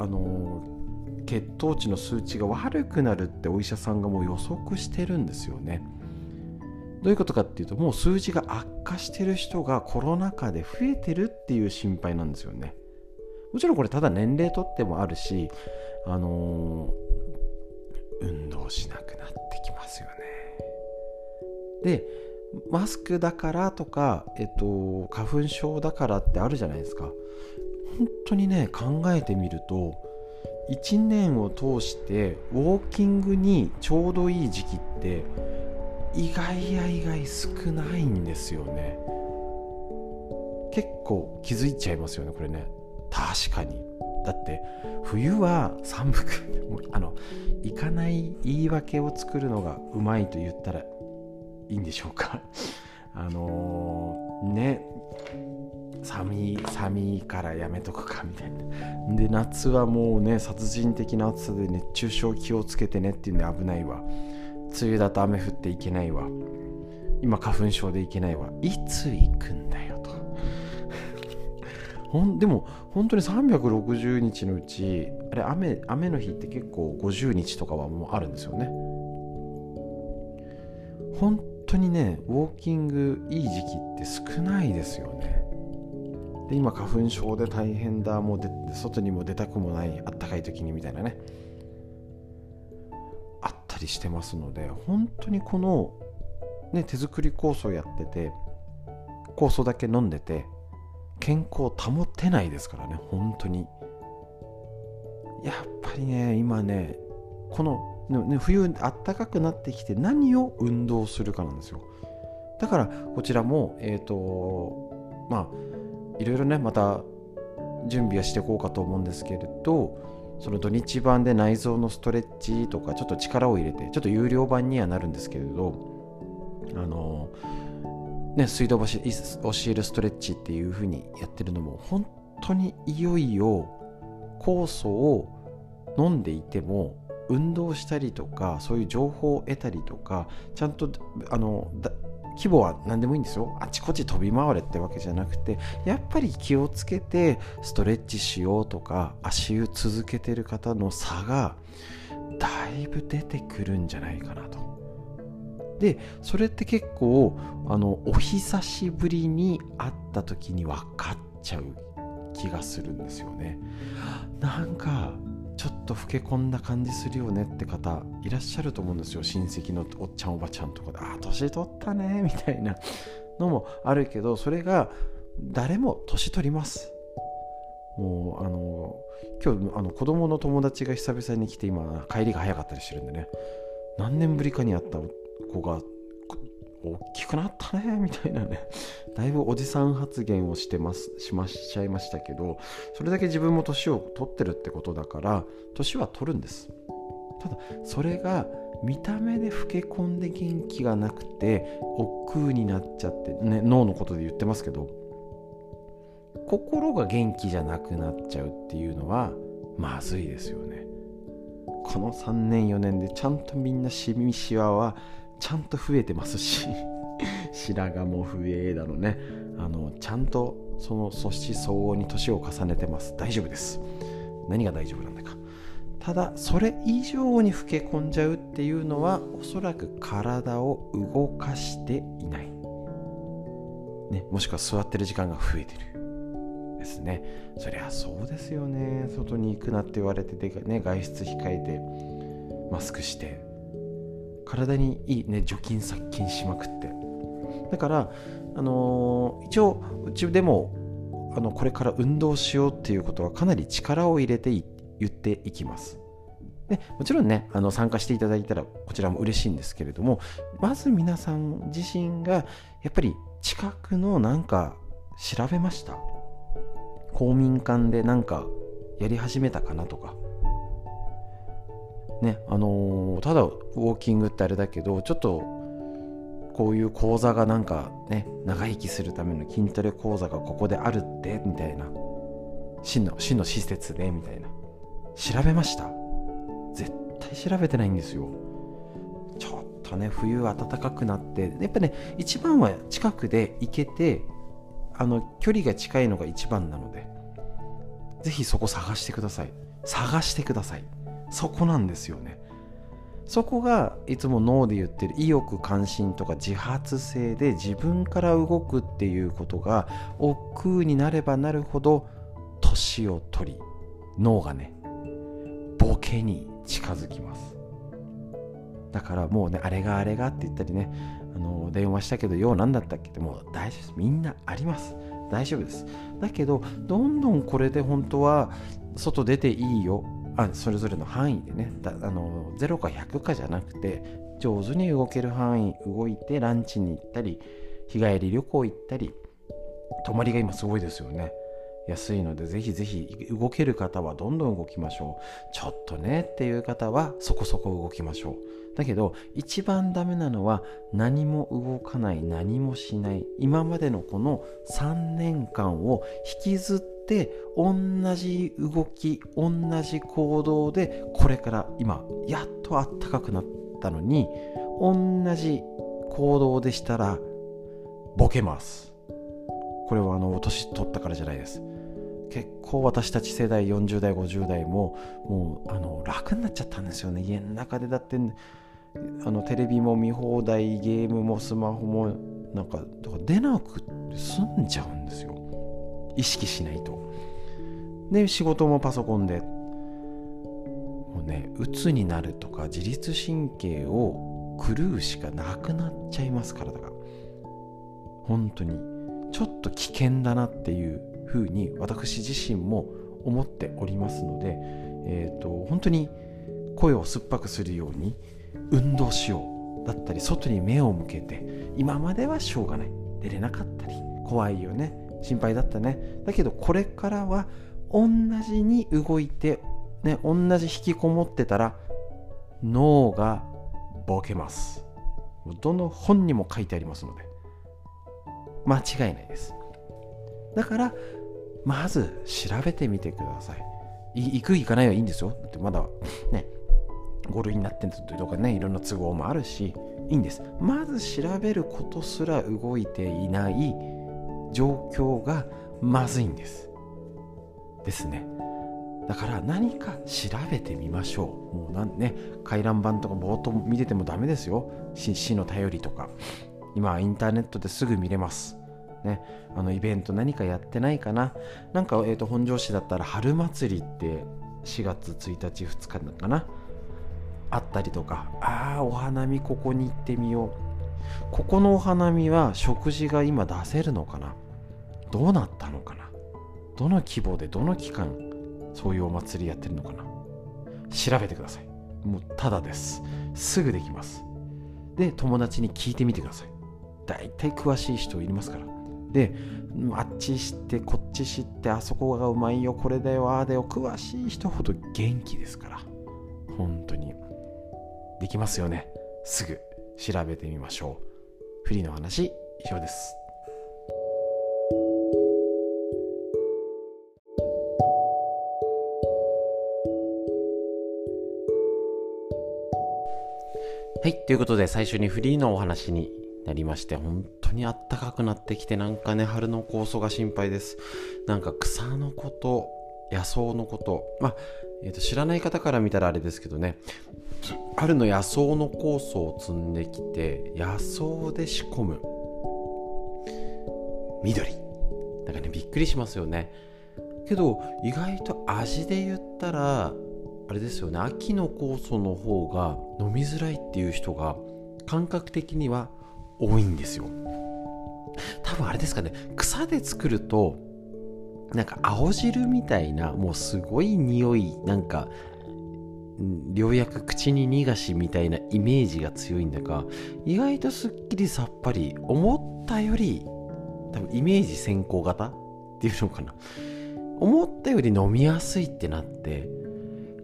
あの血糖値の数値が悪くなるってお医者さんがもう予測してるんですよね。どういうことかっていうともう数字が悪化してる人がコロナ禍で増えてるっていう心配なんですよね。もちろんこれただ年齢とってもあるし、あのー、運動しなくなってきますよね。でマスクだからとか、えっと、花粉症だからってあるじゃないですか。本当にね考えてみると1年を通してウォーキングにちょうどいい時期って意外や意外少ないんですよね。結構気づいちゃいますよねこれね。確かに。だって冬は寒く [LAUGHS] あの行かない言い訳を作るのがうまいと言ったらいいんでしょうか。あのー、ね。寒い寒いからやめとくかみたいな。で夏はもうね殺人的な暑さで熱中症気をつけてねっていうんで危ないわ。梅雨だと雨降っていけないわ。今花粉症でいけないわ。いつ行くんだよと。ほんでも本当に360日のうちあれ雨雨の日って結構50日とかはもうあるんですよね。本当にねウォーキングいい時期って少ないですよね。で今花粉症で大変だもうで外にも出たくもないあったかい時にみたいなね。あったりしてますので本当にこの、ね、手作り酵素やってて酵素だけ飲んでて健康を保てないですからね本当に。やっぱりね今ねこの、冬あったかくなってきて何を運動するかなんですよ。だからこちらもえっ、ー、とまあいろいろねまた準備はしていこうかと思うんですけれどその土日版で内臓のストレッチとかちょっと力を入れてちょっと有料版にはなるんですけれどあのね水道橋教えるストレッチっていう風にやってるのも本当にいよいよ酵素を飲んでいても運動したりとかそういう情報を得たりとかちゃんとあの規模は何でもいいんですよあちこち飛び回れってわけじゃなくてやっぱり気をつけてストレッチしようとか足湯続けてる方の差がだいぶ出てくるんじゃないかなと。でそれって結構あのお久しぶりに会った時に分かっちゃう気がするんですよね。なんかちょっと老け込んだ感じするよねって方いらっしゃると思うんですよ。親戚のおっちゃんおばちゃんとかでああ年取ったねみたいなのもあるけどそれが誰も年取ります。もうあの今日あの子供の友達が久々に来て今帰りが早かったりしてるんでね。何年ぶりかに会った子が大きくなったねみたいなね。だいぶおじさん発言をしてますしましちゃいましたけどそれだけ自分も年を取ってるってことだから年は取るんです。ただそれが見た目で老け込んで元気がなくて億劫になっちゃって、ね、脳のことで言ってますけど心が元気じゃなくなっちゃうっていうのはまずいですよね。この3年4年でちゃんとみんなシミシワはちゃんと増えてますし [LAUGHS] 白髪も増えだのね。あのちゃんとその素子相応に年を重ねてます。大丈夫です。何が大丈夫なんだか。ただそれ以上に老け込んじゃうっていうのはおそらく体を動かしていない、ね、もしくは座ってる時間が増えてる。ですね。そりゃそうですよね。外に行くなって言われてて、ね、外出控えてマスクして。体にいいね除菌殺菌しまくって。だからあのー、一応うちでもあのこれから運動しようっていうことはかなり力を入れて言っていきます。でもちろんねあの参加していただいたらこちらも嬉しいんですけれどもまず皆さん自身がやっぱり近くのなんか調べました？公民館でなんかやり始めたかなとか。ねあのー、ただウォーキングってあれだけどちょっとこういう講座がなんかね長生きするための筋トレ講座がここであるってみたいな。真の真の施設でみたいな。調べました？絶対調べてないんですよ。ちょっとね冬暖かくなって。やっぱね一番は近くで行けてあの距離が近いのが一番なのでぜひそこ探してください。探してください。そこなんですよね。そこがいつも脳で言ってる意欲関心とか自発性で自分から動くっていうことが億劫になればなるほど年を取り脳がねボケに近づきます。だからもうねあれがあれがって言ったりねあの電話したけどよう何だったっけってもう大丈夫です。みんなあります。大丈夫です。だけどどんどんこれで本当は外出ていいよ。あそれぞれの範囲でねだあの0か100かじゃなくて上手に動ける範囲動いてランチに行ったり日帰り旅行行ったり泊まりが今すごいですよね。安いのでぜひぜひ動ける方はどんどん動きましょう。ちょっとねっていう方はそこそこ動きましょう。だけど一番ダメなのは何も動かない何もしない今までのこの3年間を引きずって同じ動き同じ行動でこれから今やっとあったかくなったのに同じ行動でしたらボケます。これはあの年取ったからじゃないです。結構私たち世代40代50代ももうあの楽になっちゃったんですよね。家の中でだってあのテレビも見放題ゲームもスマホもなんかか出なく済んじゃうんですよ。意識しないと。で仕事もパソコンで。もうね鬱になるとか自律神経を狂うしかなくなっちゃいます体が。本当に。ちょっと危険だなっていうふうに私自身も思っておりますので、えーと、本当に声を酸っぱくするように運動しようだったり外に目を向けて今まではしょうがない。出れなかったり。怖いよね。心配だったね。だけどこれからは同じに動いて、ね、同じ引きこもってたら脳がボケます。どの本にも書いてありますので。間違いないです。だからまず調べてみてください。行く行かないはいいんですよ。だってまだ [LAUGHS] ね5類になってるとかねいろんな都合もあるしいいんです。まず調べることすら動いていない状況がまずいんです。ですね。だから何か調べてみましょう。もうなんね回覧板とかぼーっと見ててもダメですよ。市の頼りとか。今インターネットですぐ見れます。ね、あのイベント何かやってないかな。なんか、えーと、本庄市だったら春祭りって4月1日2日かな。あったりとか。ああお花見ここに行ってみよう。ここのお花見は食事が今出せるのかな。どうなったのかな。どの規模でどの期間そういうお祭りやってるのかな。調べてください。もうただです。すぐできます。で友達に聞いてみてください。大体詳しい人いますから。であっち知ってこっち知ってあそこがうまいよこれだよああだよ詳しい人ほど元気ですから。本当に。できますよね。すぐ調べてみましょう。フリーの話以上です。はい。ということで、最初にフリーのお話になりまして、本当にあったかくなってきて、なんかね、春の酵素が心配です。なんか草のこと、野草のこと、まあ、えー、と知らない方から見たらあれですけどね、春の野草の酵素を積んできて、野草で仕込む緑。だからね、びっくりしますよね。けど、意外と味で言ったら、あれですよね。秋の酵素の方が飲みづらいっていう人が感覚的には多いんですよ。多分あれですかね。草で作るとなんか青汁みたいなもうすごい匂いなんかようやく口に逃がしみたいなイメージが強いんだが意外とすっきりさっぱり思ったより多分イメージ先行型っていうのかな。思ったより飲みやすいってなって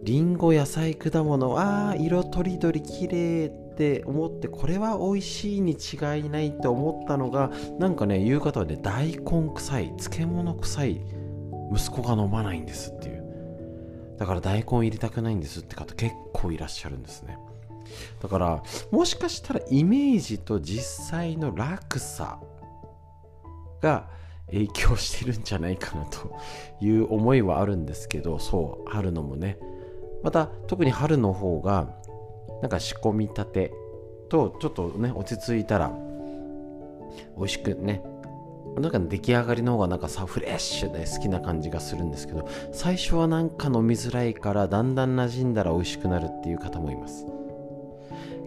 りんご野菜果物あ色とりどり綺麗って思ってこれは美味しいに違いないって思ったのがなんかね言う方はね大根臭い漬物臭い息子が飲まないんですっていう。だから大根入れたくないんですって方結構いらっしゃるんですね。だからもしかしたらイメージと実際の落差が影響してるんじゃないかなという思いはあるんですけどそう春のもねまた特に春の方がなんか仕込みたてとちょっとね落ち着いたら美味しくねなんか出来上がりの方がなんかさフレッシュで好きな感じがするんですけど最初はなんか飲みづらいからだんだん馴染んだら美味しくなるっていう方もいます。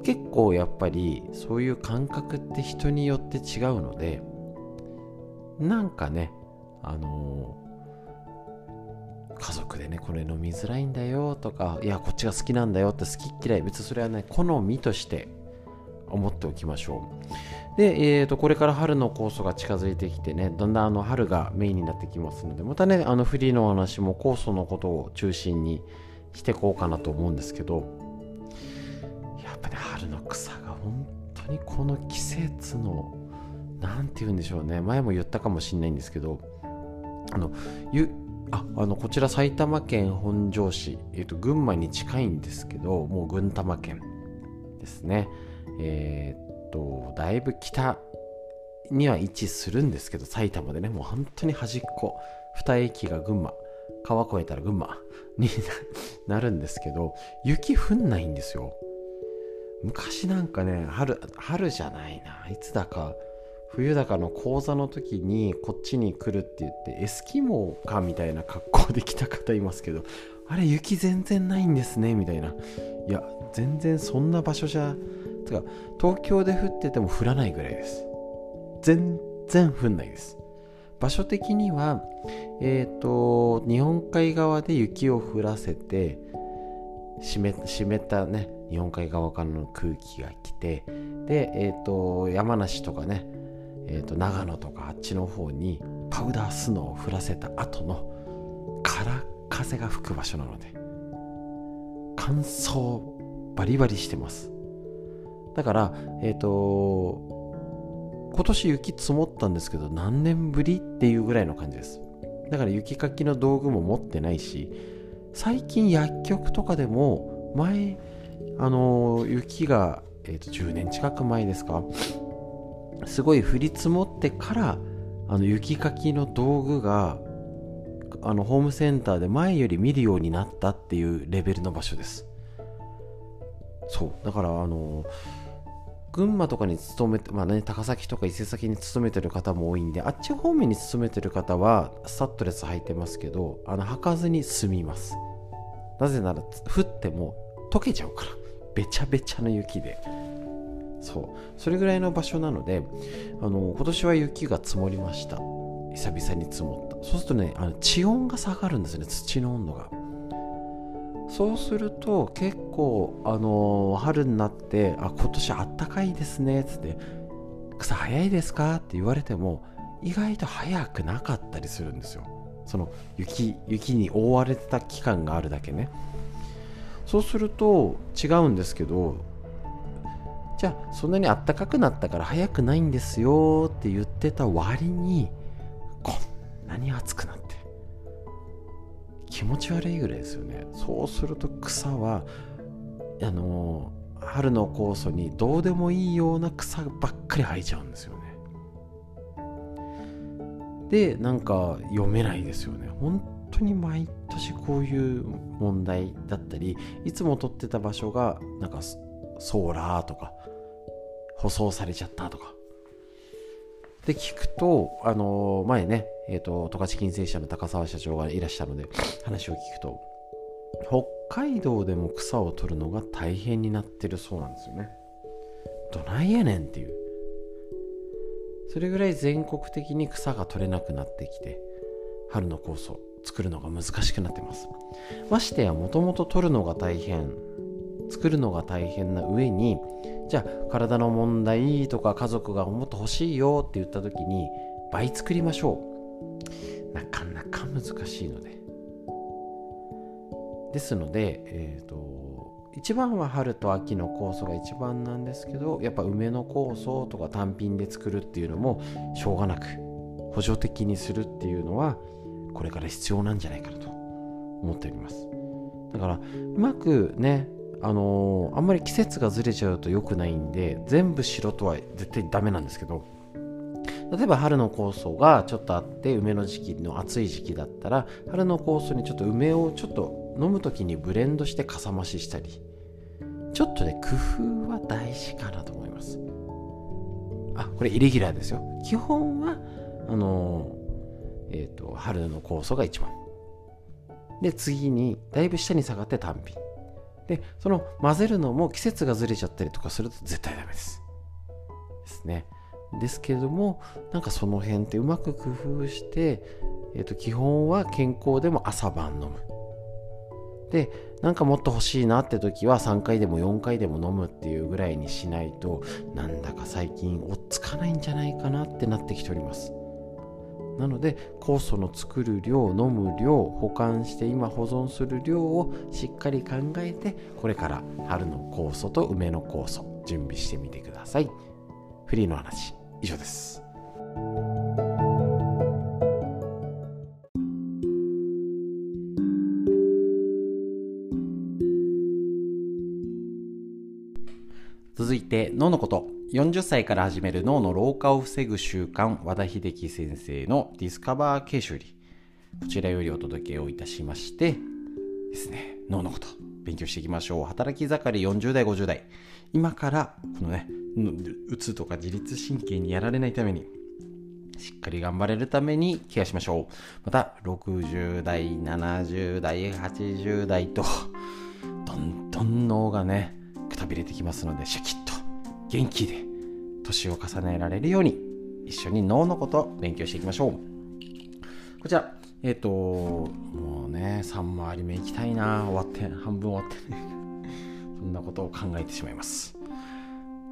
結構やっぱりそういう感覚って人によって違うのでなんかねあの家族でねこれ飲みづらいんだよとかいやこっちが好きなんだよって好き嫌い別にそれはね好みとして思っておきましょう。で、えー、とこれから春の酵素が近づいてきてねだんだんあの春がメインになってきますのでまたねあのフリーの話も酵素のことを中心にしてこうかなと思うんですけどやっぱね春の草が本当にこの季節の何て言うんでしょうね。前も言ったかもしれないんですけどあのゆああのこちら埼玉県本庄市、えー、と群馬に近いんですけどもう群玉県ですね。えー、っとだいぶ北には位置するんですけど埼玉でねもう本当に端っこ。二駅が群馬。川越えたら群馬に [LAUGHS] なるんですけど雪降んないんですよ。昔なんかね春春じゃないな。いつだか冬だかの講座の時にこっちに来るって言ってエスキモーかみたいな格好で来た方いますけどあれ雪全然ないんですねみたいな。いや全然そんな場所じゃてか東京で降ってても降らないぐらいです。全然降んないです。場所的にはえっ、ー、と日本海側で雪を降らせて湿ったね日本海側からの空気が来てでえっ、ー、と山梨とかねえー、と長野とかあっちの方にパウダースノーを降らせた後の空風が吹く場所なので乾燥バリバリしてます。だからえっ、ー、と今年雪積もったんですけど何年ぶりっていうぐらいの感じです。だから雪かきの道具も持ってないし最近薬局とかでも前あの雪が、えー、と10年近く前ですかすごい降り積もってからあの雪かきの道具があのホームセンターで前より見るようになったっていうレベルの場所です。そう。だからあの群馬とかに勤めて、まあね、高崎とか伊勢崎に勤めてる方も多いんであっち方面に勤めてる方はスタッドレス履いてますけどあの履かずに済みます。なぜなら降っても溶けちゃうから。べちゃべちゃの雪で。そう。それぐらいの場所なのであの今年は雪が積もりました。久々に積もった。そうするとねあの地温が下がるんですね土の温度が。そうすると結構あの春になってあ今年あったかいですねつって草早いですか？って言われても意外と早くなかったりするんですよ。その雪雪に覆われてた期間があるだけね。そうすると違うんですけどじゃあそんなにあったかくなったから早くないんですよって言ってた割にこんなに暑くなって気持ち悪いぐらいですよね。そうすると草はあの春の酵素にどうでもいいような草ばっかり生えちゃうんですよね。でなんか読めないですよね。本当に毎年こういう問題だったりいつも撮ってた場所がなんかソーラーとか舗装されちゃったとか。で聞くと、あのー、前ね、えっ、ー、と、十勝金星社の高沢社長がいらしゃるので、話を聞くと、北海道でも草を取るのが大変になってるそうなんですよね。どないやねんっていう。それぐらい全国的に草が取れなくなってきて、春の酵素作るのが難しくなってます。ましてや、もともと取るのが大変、作るのが大変な上に、じゃあ体の問題とか家族がもっと欲しいよって言った時に倍作りましょう。なかなか難しいので。ですので、えーと、一番は春と秋の酵素が一番なんですけどやっぱ梅の酵素とか単品で作るっていうのもしょうがなく補助的にするっていうのはこれから必要なんじゃないかなと思っております。だからうまくねあのー、あんまり季節がずれちゃうと良くないんで全部白とは絶対ダメなんですけど例えば春の酵素がちょっとあって梅の時期の暑い時期だったら春の酵素にちょっと梅をちょっと飲む時にブレンドしてかさ増ししたりちょっとね工夫は大事かなと思います。あこれイレギュラーですよ。基本はあのー、えっ、ー、と春の酵素が一番。で次にだいぶ下に下がって単品。でその混ぜるのも季節がずれちゃったりとかすると絶対ダメです。ですね。ですけれどもなんかその辺ってうまく工夫して、えー、と基本は健康でも朝晩飲む。でなんかもっと欲しいなって時は3回でも4回でも飲むっていうぐらいにしないとなんだか最近追っつかないんじゃないかなってなってきております。なので酵素の作る量飲む量保管して今保存する量をしっかり考えてこれから春の酵素と梅の酵素準備してみてください。フリーの話以上です。続いて脳のこと。40歳から始める脳の老化を防ぐ習慣和田秀樹先生のディスカバー形修理こちらよりお届けをいたしましてですね脳のこと勉強していきましょう。働き盛り40代50代。今からこのねうつとか自律神経にやられないためにしっかり頑張れるためにケアしましょう。また60代70代80代とどんどん脳がねくたびれてきますのでシャキッと元気で年を重ねられるように一緒に脳のこと勉強していきましょう。こちらえっ、ー、ともうね3回り目行きたいな終わって半分終わってね。[LAUGHS] そんなことを考えてしまいます。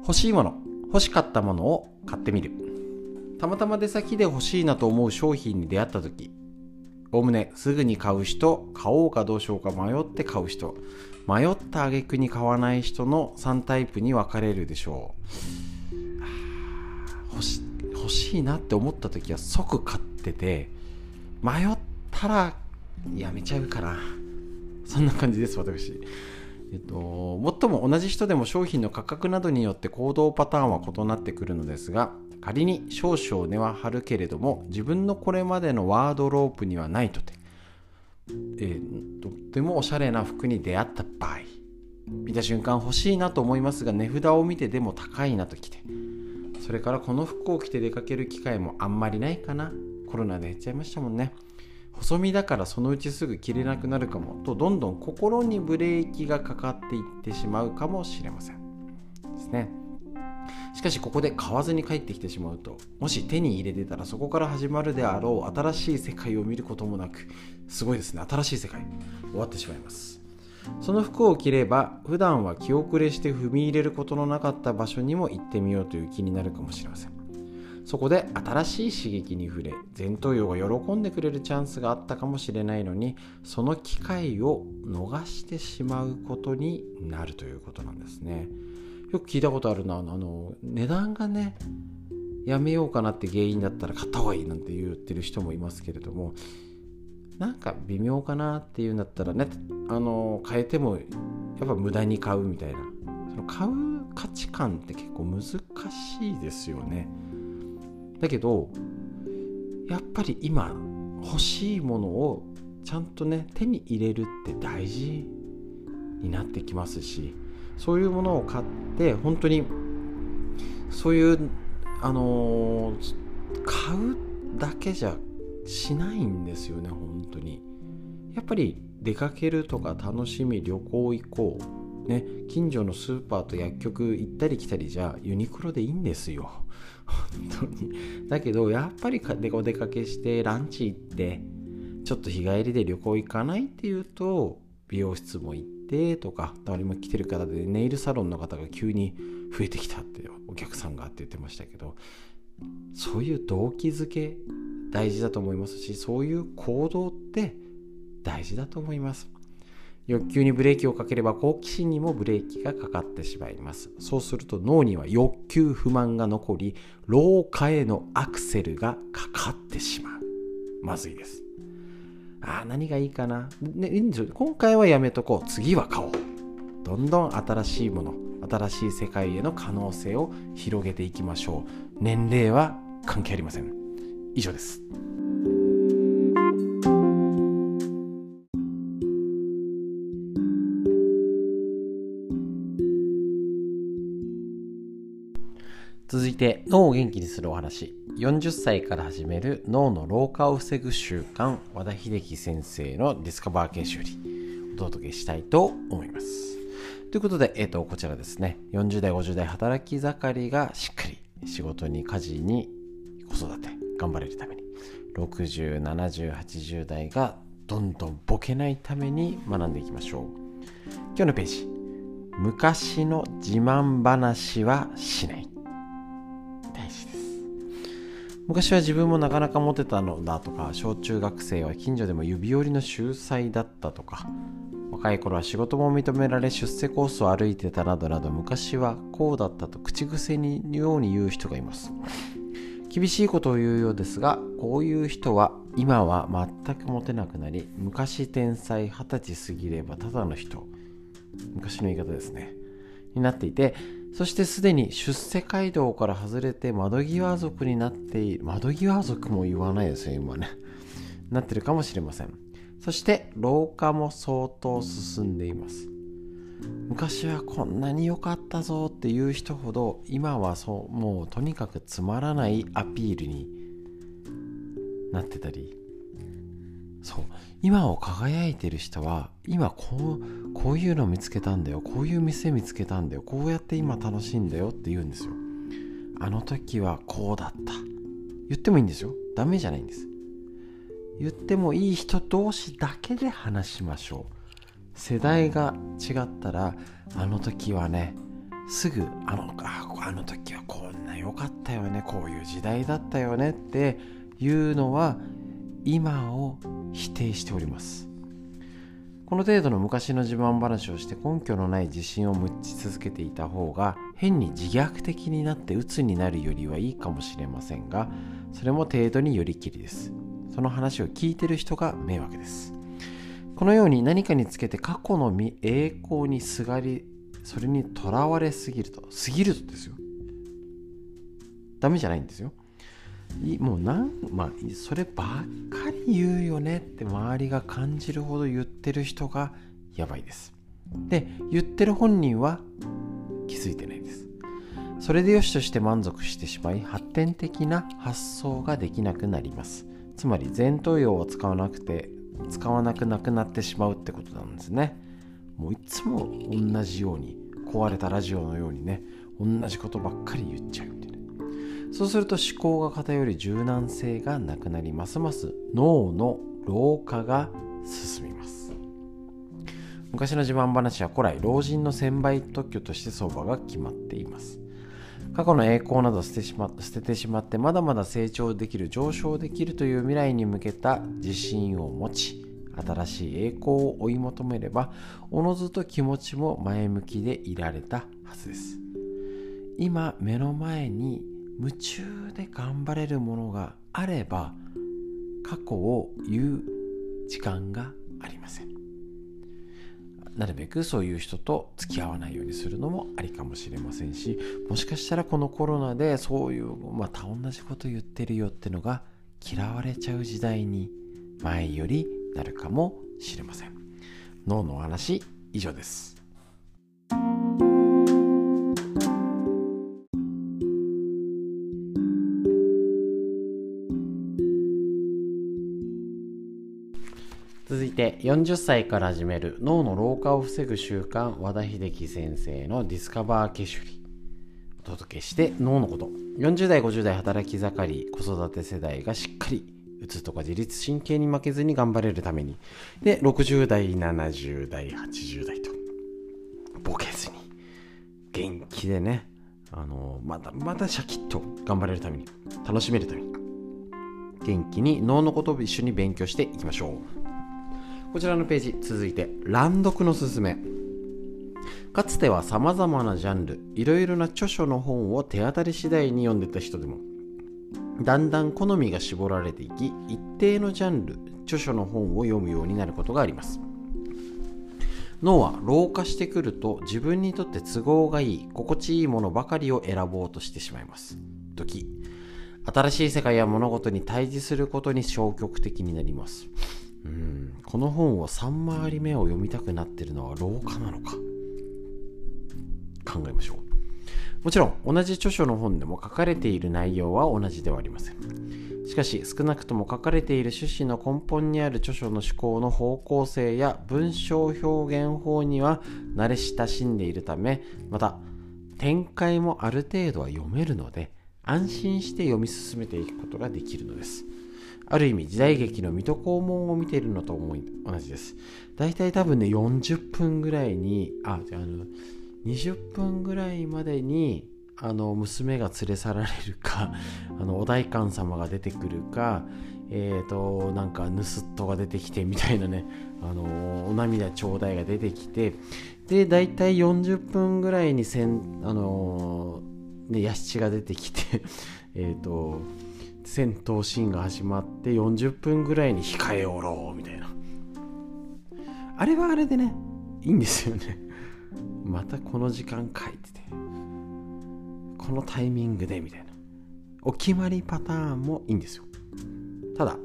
欲しいもの欲しかったものを買ってみる。たまたま出先で欲しいなと思う商品に出会った時おおむねすぐに買う人買おうかどうしようか迷って買う人迷った挙句に買わない人の3タイプに分かれるでしょう。欲し欲しいなって思った時は即買ってて迷ったらやめちゃうかな。そんな感じです私。えっと、もっとも同じ人でも商品の価格などによって行動パターンは異なってくるのですが仮に少々値は張るけれども自分のこれまでのワードロープにはないとて、えー、とってもおしゃれな服に出会った場合見た瞬間欲しいなと思いますが値札を見てでも高いなときてそれからこの服を着て出かける機会もあんまりないかな。コロナで減っちゃいましたもんね。細身だからそのうちすぐ着れなくなるかも。とどんどん心にブレーキがかかっていってしまうかもしれません。ですね。しかしここで買わずに帰ってきてしまうともし手に入れてたらそこから始まるであろう新しい世界を見ることもなくすごいですね。新しい世界終わってしまいます。その服を着れば普段は気遅れして踏み入れることのなかった場所にも行ってみようという気になるかもしれません。そこで新しい刺激に触れ前頭葉が喜んでくれるチャンスがあったかもしれないのにその機会を逃してしまうことになるということなんですね。よく聞いたことあるな。あの値段がねやめようかなって原因だったら買った方がいいなんて言ってる人もいますけれどもなんか微妙かなっていうんだったらねあの変えてもやっぱ無駄に買うみたいな。その買う価値観って結構難しいですよね。だけどやっぱり今欲しいものをちゃんとね手に入れるって大事になってきますしそういうものを買って本当にそういうあのー、買うだけじゃしないんですよね本当に。やっぱり出かけるとか楽しみ旅行行こう。ね近所のスーパーと薬局行ったり来たりじゃユニクロでいいんですよ。本当に。だけどやっぱりお出かけしてランチ行ってちょっと日帰りで旅行行かないっていうと美容室も行ってとか誰も来てる方でネイルサロンの方が急に増えてきたってお客さんがって言ってましたけどそういう動機づけ大事だと思いますしそういう行動って大事だと思います。欲求にブレーキをかければ好奇心にもブレーキがかかってしまいます。そうすると脳には欲求不満が残り老化へのアクセルがかかってしまう。まずいです。あ何がいいかな、ね、今回はやめとこう。次は買おう。どんどん新しいもの新しい世界への可能性を広げていきましょう。年齢は関係ありません。以上です。続いて脳を元気にするお話。40歳から始める脳の老化を防ぐ習慣和田秀樹先生のディスカバー研修理。お届けしたいと思います。ということで、えーと、こちらですね。40代50代働き盛りがしっかり仕事に家事に子育て頑張れるために。607080代がどんどんボケないために学んでいきましょう。今日のページ。昔の自慢話はしない。大事です。昔は自分もなかなかモテたのだとか小中学生は近所でも指折りの秀才だったとか若い頃は仕事も認められ出世コースを歩いてたなどなど昔はこうだったと口癖にように言う人がいます。厳しいことを言うようですがこういう人は今は全くモテなくなり昔天才二十歳過ぎればただの人。昔の言い方ですね。になっていてそしてすでに出世街道から外れて窓際族になっている窓際族も言わないですよ今ね。なってるかもしれません。そして老化も相当進んでいます。昔はこんなに良かったぞっていう人ほど今はそうもうとにかくつまらないアピールになってたり。そう。今を輝いてる人は今こうこういうの見つけたんだよ。こういう店見つけたんだよ。こうやって今楽しいんだよ。って言うんですよ。あの時はこうだった。言ってもいいんですよ。ダメじゃないんです。言ってもいい人同士だけで話しましょう。世代が違ったらあの時はねすぐあのああの時はこんな良かったよね。こういう時代だったよね。っていうのは今を否定しております。この程度の昔の自慢話をして根拠のない自信を持ち続けていた方が変に自虐的になって鬱になるよりはいいかもしれませんがそれも程度によりきりです。その話を聞いてる人が迷惑です。このように何かにつけて過去の栄光にすがりそれにとらわれすぎるとすぎるとですよ。ダメじゃないんですよ。もうんまあそればっかり言うよねって周りが感じるほど言ってる人がやばいです。で言ってる本人は気づいてないです。それでよしとして満足してしまい発展的な発想ができなくなります。つまり前頭葉を使わなくて使わなくなくなってしまうってことなんですね。もういつも同じように壊れたラジオのようにね同じことばっかり言っちゃう。そうすると思考が偏り柔軟性がなくなりますます脳の老化が進みます。昔の自慢話は古来老人の専売特許として相場が決まっています。過去の栄光など捨てしま捨ててしまってまだまだ成長できる上昇できるという未来に向けた自信を持ち新しい栄光を追い求めればおのずと気持ちも前向きでいられたはずです。今目の前に夢中で頑張れるものがあれば過去を言う時間がありません。なるべくそういう人と付き合わないようにするのもありかもしれませんしもしかしたらこのコロナでそういうまた同じこと言ってるよってのが嫌われちゃう時代に前よりなるかもしれません。脳の話以上です。て40歳から始める脳の老化を防ぐ習慣和田秀樹先生のディスカバーケシュリお届けして脳のこと。40代50代働き盛り子育て世代がしっかりうつとか自律神経に負けずに頑張れるために。で60代70代80代と。ボケずに。元気でね。あのまだまだシャキッと頑張れるために。楽しめるために。元気に脳のことを一緒に勉強していきましょう。こちらのページ続いて乱読のすすめ。かつてはさまざまなジャンルいろいろな著書の本を手当たり次第に読んでた人でもだんだん好みが絞られていき一定のジャンル著書の本を読むようになることがあります。脳は老化してくると自分にとって都合がいい心地いいものばかりを選ぼうとしてしまいます。時新しい世界や物事に対峙することに消極的になります。うん。この本を3回り目を読みたくなってるのは老化なのか？考えましょう。もちろん同じ著書の本でも書かれている内容は同じではありません。しかし少なくとも書かれている趣旨の根本にある著書の思考の方向性や文章表現法には慣れ親しんでいるためまた展開もある程度は読めるので安心して読み進めていくことができるのです。ある意味時代劇の水戸黄門を見ているのと思い同じです。大体多分ね40分ぐらいにああの20分ぐらいまでにあの娘が連れ去られるかあのお代官様が出てくるかえーとなんか盗人が出てきてみたいなねあのお涙ちょうだいが出てきてで大体40分ぐらいにせんあのね屋敷が出てきてえっと戦闘シーンが始まって40分ぐらいに控えおろうみたいな。あれはあれでねいいんですよね。[LAUGHS] またこの時間書いてて。このタイミングでみたいな。お決まりパターンもいいんですよ。ただ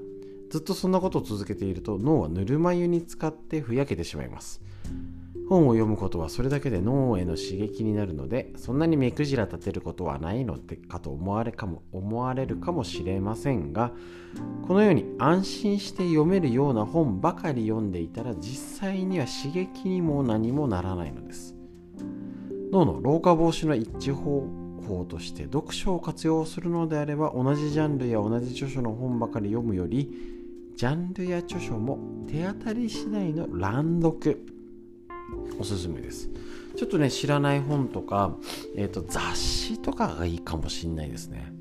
ずっとそんなことを続けていると脳はぬるま湯に浸かってふやけてしまいます。本を読むことはそれだけで脳への刺激になるのでそんなに目くじら立てることはないのでかと思われかも思われるかもしれませんがこのように安心して読めるような本ばかり読んでいたら実際には刺激にも何もならないのです。脳の老化防止の一致方法として読書を活用するのであれば同じジャンルや同じ著書の本ばかり読むよりジャンルや著書も手当たり次第の乱読。おすすめです。ちょっとね知らない本とか、えーと、雑誌とかがいいかもしんないですね。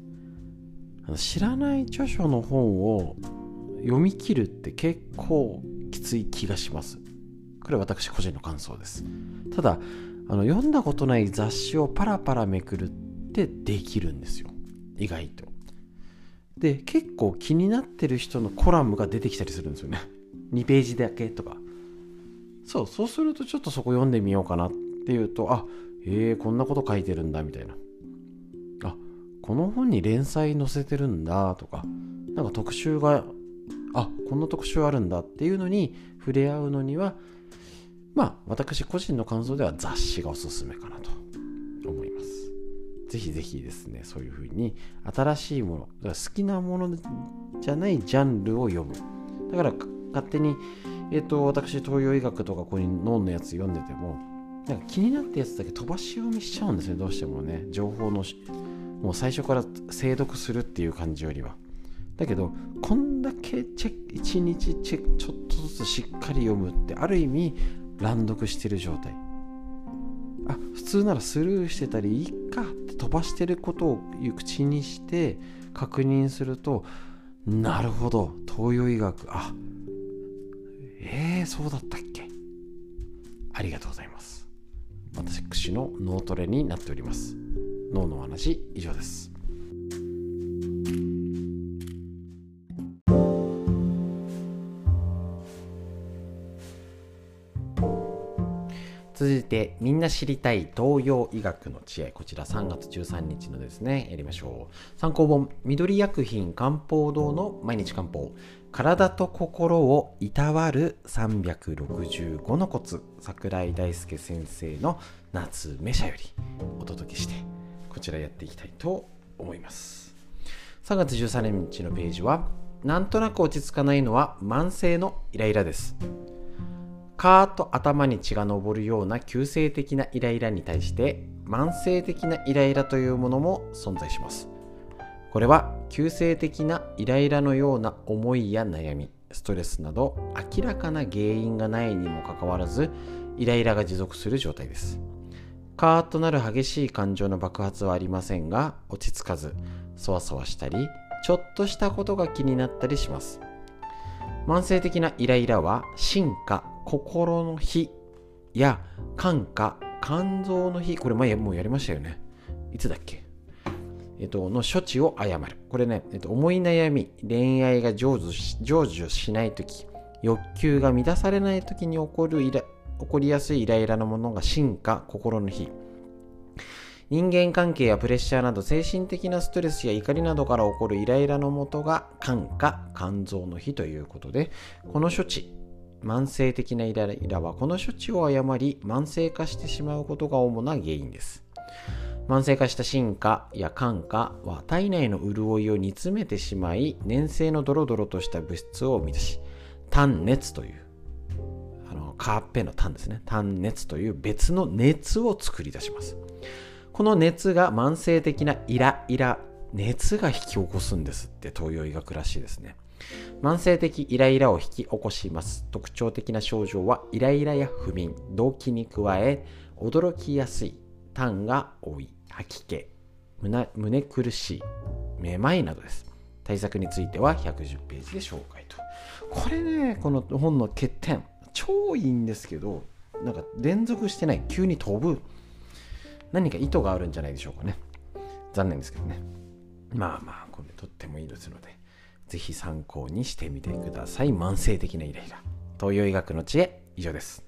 知らない著書の本を読み切るって結構きつい気がします。これは私個人の感想です。ただあの読んだことない雑誌をパラパラめくるってできるんですよ。意外と。で結構気になってる人のコラムが出てきたりするんですよね。[LAUGHS] 2ページだけとか。そうそうするとちょっとそこ読んでみようかなっていうとあへえこんなこと書いてるんだみたいな。あこの本に連載載せてるんだとかなんか特集があこんな特集あるんだっていうのに触れ合うのにはまあ私個人の感想では雑誌がおすすめかなと思います。ぜひぜひですねそういうふうに新しいもの好きなものじゃないジャンルを読む。だから勝手にえっ、と、私、東洋医学とかここに脳のやつ読んでても、なんか気になったやつだけ飛ばし読みしちゃうんですね、どうしてもね。情報の、もう最初から精読するっていう感じよりは。だけど、こんだけチェック1日チェックちょっとずつしっかり読むって、ある意味、乱読してる状態。あ、普通ならスルーしてたり、いいかって飛ばしてることを口にして確認すると、なるほど、東洋医学、あ、えー、そうだったっけ？ありがとうございます。私の脳トレになっております。脳の話以上です。続いてみんな知りたい東洋医学の知恵こちら3月13日のですねやりましょう参考本緑薬品漢方堂の毎日漢方体と心をいたわる365のコツ桜井大輔先生の夏目社よりお届けしてこちらやっていきたいと思います。3月13日のページはなんとなく落ち着かないのは慢性のイライラです。カーッと頭に血が上るような急性的なイライラに対して慢性的なイライラというものも存在します。これは急性的なイライラのような思いや悩みストレスなど明らかな原因がないにもかかわらずイライラが持続する状態です。カーッとなる激しい感情の爆発はありませんが落ち着かずそわそわしたりちょっとしたことが気になったりします。慢性的なイライラは進化心の日や感化肝臓の日これ前もうやりましたよね。いつだっけ？えっと、の処置を誤る。これね、えっと、思い悩み、恋愛が成就し成就しないとき、欲求が満たされないときに起こるイラ起こりやすいイライラのものが進化、心の日。人間関係やプレッシャーなど精神的なストレスや怒りなどから起こるイライラのもとが感化、肝臓の日ということで、この処置、慢性的なイライラはこの処置を誤り慢性化してしまうことが主な原因です。慢性化した進化や感化は体内の潤いを煮詰めてしまい粘性のドロドロとした物質を生み出し単熱というあのカーペの単ですね。単熱という別の熱を作り出します。この熱が慢性的なイライラ熱が引き起こすんですって東洋医学らしいですね。慢性的イライラを引き起こします。特徴的な症状はイライラや不眠動悸に加え驚きやすい。痰が多い吐き気胸苦しいめまいなどです。対策については110ページで紹介と。これねこの本の欠点超いいんですけどなんか連続してない急に飛ぶ何か意図があるんじゃないでしょうかね。残念ですけどね。まあまあこれとってもいいですのでぜひ参考にしてみてください。慢性的なイライラ。東洋医学の知恵以上です。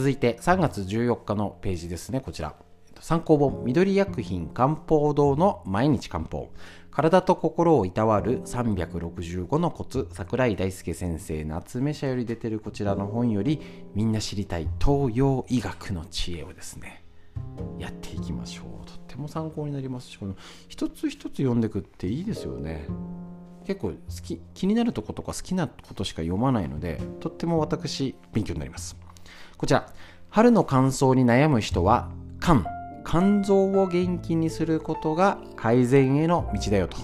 続いて3月14日のページですね。こちら。参考本。緑薬品漢方堂の毎日漢方。体と心をいたわる365のコツ。桜井大輔先生夏目社より出てるこちらの本よりみんな知りたい東洋医学の知恵をですね。やっていきましょう。とっても参考になりますしこの一つ一つ読んでくっていいですよね。結構好き気になるとことか好きなことしか読まないのでとっても私勉強になります。こちら。春の乾燥に悩む人は肝肝臓を元気にすることが改善への道だよと。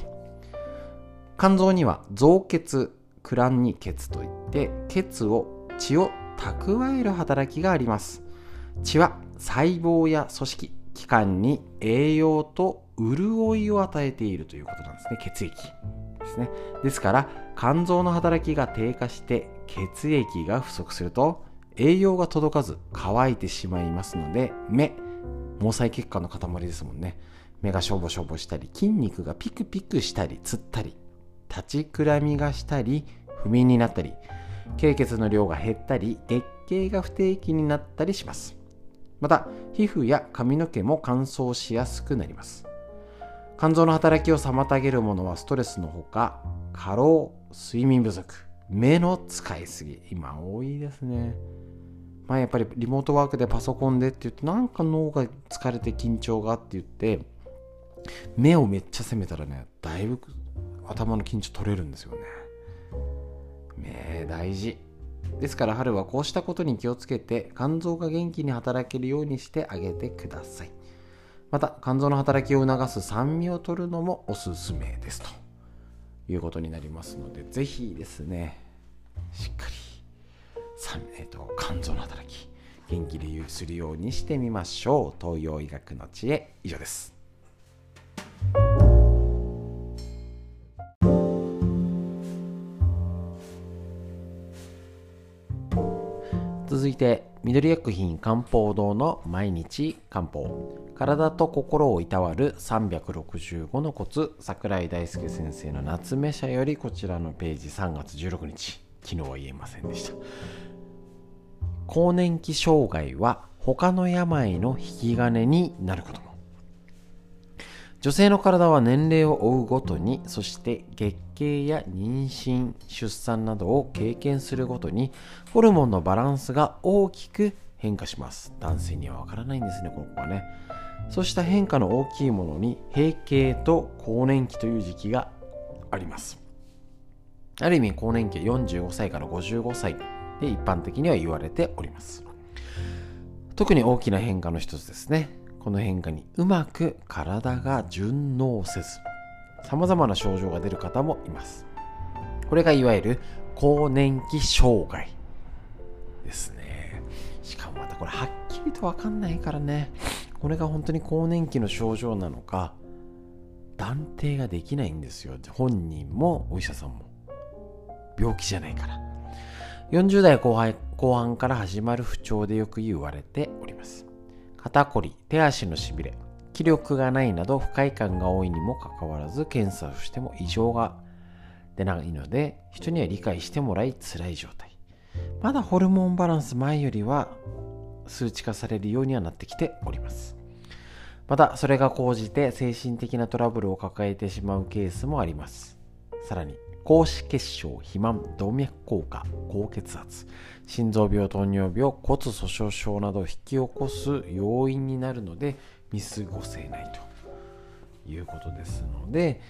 肝臓には造血クランニ血といって血を血を蓄える働きがあります。血は細胞や組織器官に栄養と潤いを与えているということなんですね。血液ですね。ですから肝臓の働きが低下して血液が不足すると栄養が届かず乾いてしまいますので目毛細血管の塊ですもんね。目がしょぼしょぼしたり筋肉がピクピクしたりつったり立ちくらみがしたり不眠になったり経血の量が減ったり月経が不定期になったりします。また皮膚や髪の毛も乾燥しやすくなります。肝臓の働きを妨げるものはストレスのほか過労睡眠不足目の使いすぎ今多いですね。まやっぱりリモートワークでパソコンでって言ってなんか脳が疲れて緊張がって言って目をめっちゃ責めたらねだいぶ頭の緊張取れるんですよね。目大事。ですから春はこうしたことに気をつけて肝臓が元気に働けるようにしてあげてください。また肝臓の働きを促す酸味を取るのもおすすめですということになりますのでぜひですねしっかりえーと、肝臓の働き元気でするようにしてみましょう東洋医学の知恵。以上です。続いて緑薬品漢方堂の毎日漢方。体と心をいたわる365のコツ。桜井大輔先生の夏目社よりこちらのページ3月16日。昨日は言えませんでした。更年期障害は他の病の引き金になることも。女性の体は年齢を追うごとにそして月経や妊娠出産などを経験するごとにホルモンのバランスが大きく変化します。男性にはわからないんですねここはね。そうした変化の大きいものに閉経と更年期という時期があります。ある意味更年期45歳から55歳で一般的には言われております。特に大きな変化の一つですね。この変化にうまく体が順応せず様々な症状が出る方もいます。これがいわゆる更年期障害ですね。しかもまたこれはっきりとわかんないからね。これが本当に更年期の症状なのか断定ができないんですよ。本人もお医者さんも。病気じゃないから40代後半後半から始まる不調でよく言われております。肩こり、手足のしびれ、気力がないなど不快感が多いにもかかわらず検査をしても異常が出ないので人には理解してもらい辛い状態。まだホルモンバランス前よりは数値化されるようにはなってきております。またそれが高じて精神的なトラブルを抱えてしまうケースもあります。さらに高脂血症、肥満、動脈硬化、高血圧、心臓病、糖尿病、骨粗鬆症などを引き起こす要因になるので見過ごせないということですので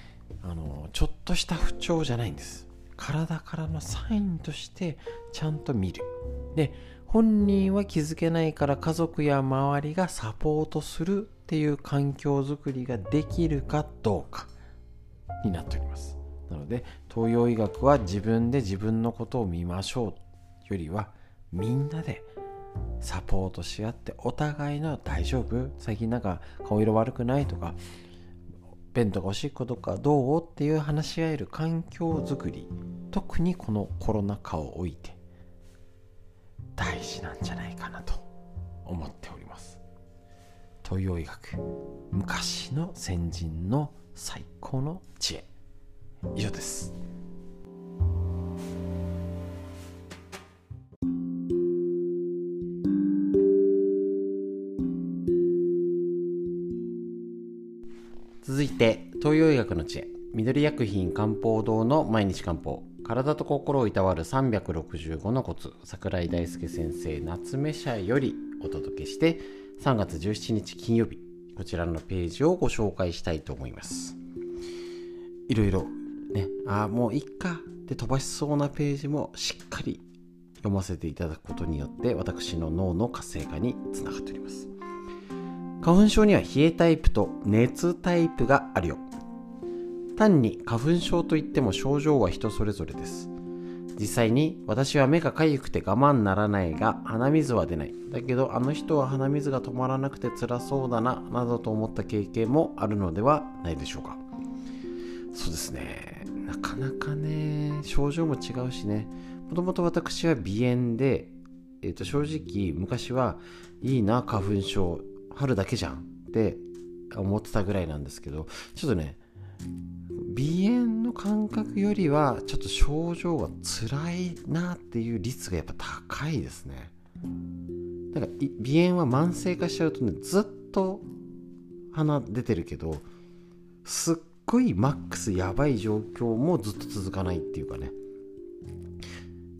あのちょっとした不調じゃないんです。体からのサインとしてちゃんと見る。で本人は気づけないから家族や周りがサポートするっていう環境づくりができるかどうかになっております。なので東洋医学は自分で自分のことを見ましょうよりはみんなでサポートし合ってお互いの大丈夫。最近なんか顔色悪くないとか便とかおしっことかどう？っていう話し合える環境づくり。特にこのコロナ禍を置いて大事なんじゃないかなと思っております。東洋医学昔の先人の最高の知恵。以上です。続いて東洋医学の知恵。緑薬品漢方堂の毎日漢方。体と心をいたわる365のコツ。桜井大輔先生夏目社よりお届けして3月17日金曜日。こちらのページをご紹介したいと思います。いろいろね。ああもういっか。って飛ばしそうなページもしっかり読ませていただくことによって私の脳の活性化につながっております。花粉症には冷えタイプと熱タイプがあるよ。単に花粉症といっても症状は人それぞれです。実際に私は目が痒くて我慢ならないが鼻水は出ない。だけどあの人は鼻水が止まらなくて辛そうだななどと思った経験もあるのではないでしょうか。そうですね。なかなかね症状も違うしね。もともと私は鼻炎で、えー、と正直昔はいいな花粉症春だけじゃんって思ってたぐらいなんですけどちょっとね鼻炎の感覚よりはちょっと症状が辛いなっていう率がやっぱ高いですね。なんか鼻炎は慢性化しちゃうとねずっと鼻出てるけどすっごいマックスやばい状況もずっと続かないっていうかね。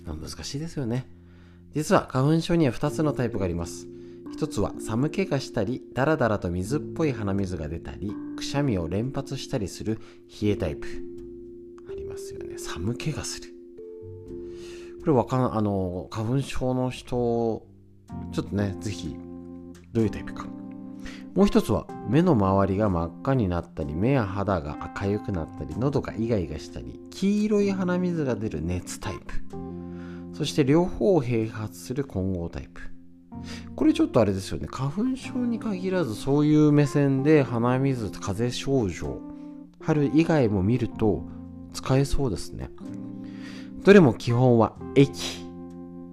難しいですよね。実は花粉症には2つのタイプがあります。一つは寒気がしたりダラダラと水っぽい鼻水が出たりくしゃみを連発したりする冷えタイプ。ありますよね。寒気がする。これわかんあの花粉症の人ちょっとねぜひどういうタイプか。もう一つは目の周りが真っ赤になったり目や肌が赤ゆくなったり喉がイガイガしたり黄色い鼻水が出る熱タイプ。そして両方を併発する混合タイプ。これちょっとあれですよね。花粉症に限らずそういう目線で鼻水風邪症状春以外も見ると使えそうですね。どれも基本は液。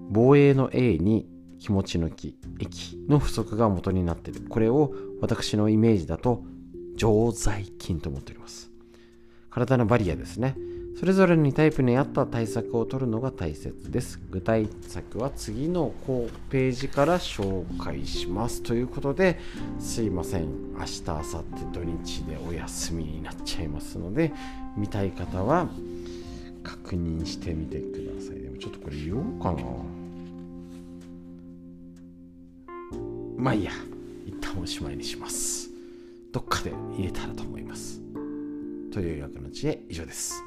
防衛の A に気持ちの気。液の不足が元になっているこれを私のイメージだと常在菌と思っております体のバリアですねそれぞれにタイプに合った対策を取るのが大切です。具体策は次のページから紹介します。ということで、すいません。明日、明後日、土日でお休みになっちゃいますので、見たい方は確認してみてください。でもちょっとこれ言おうかな。まあいいや。一旦おしまいにします。どっかで入れたらと思います。というわけの知恵以上です。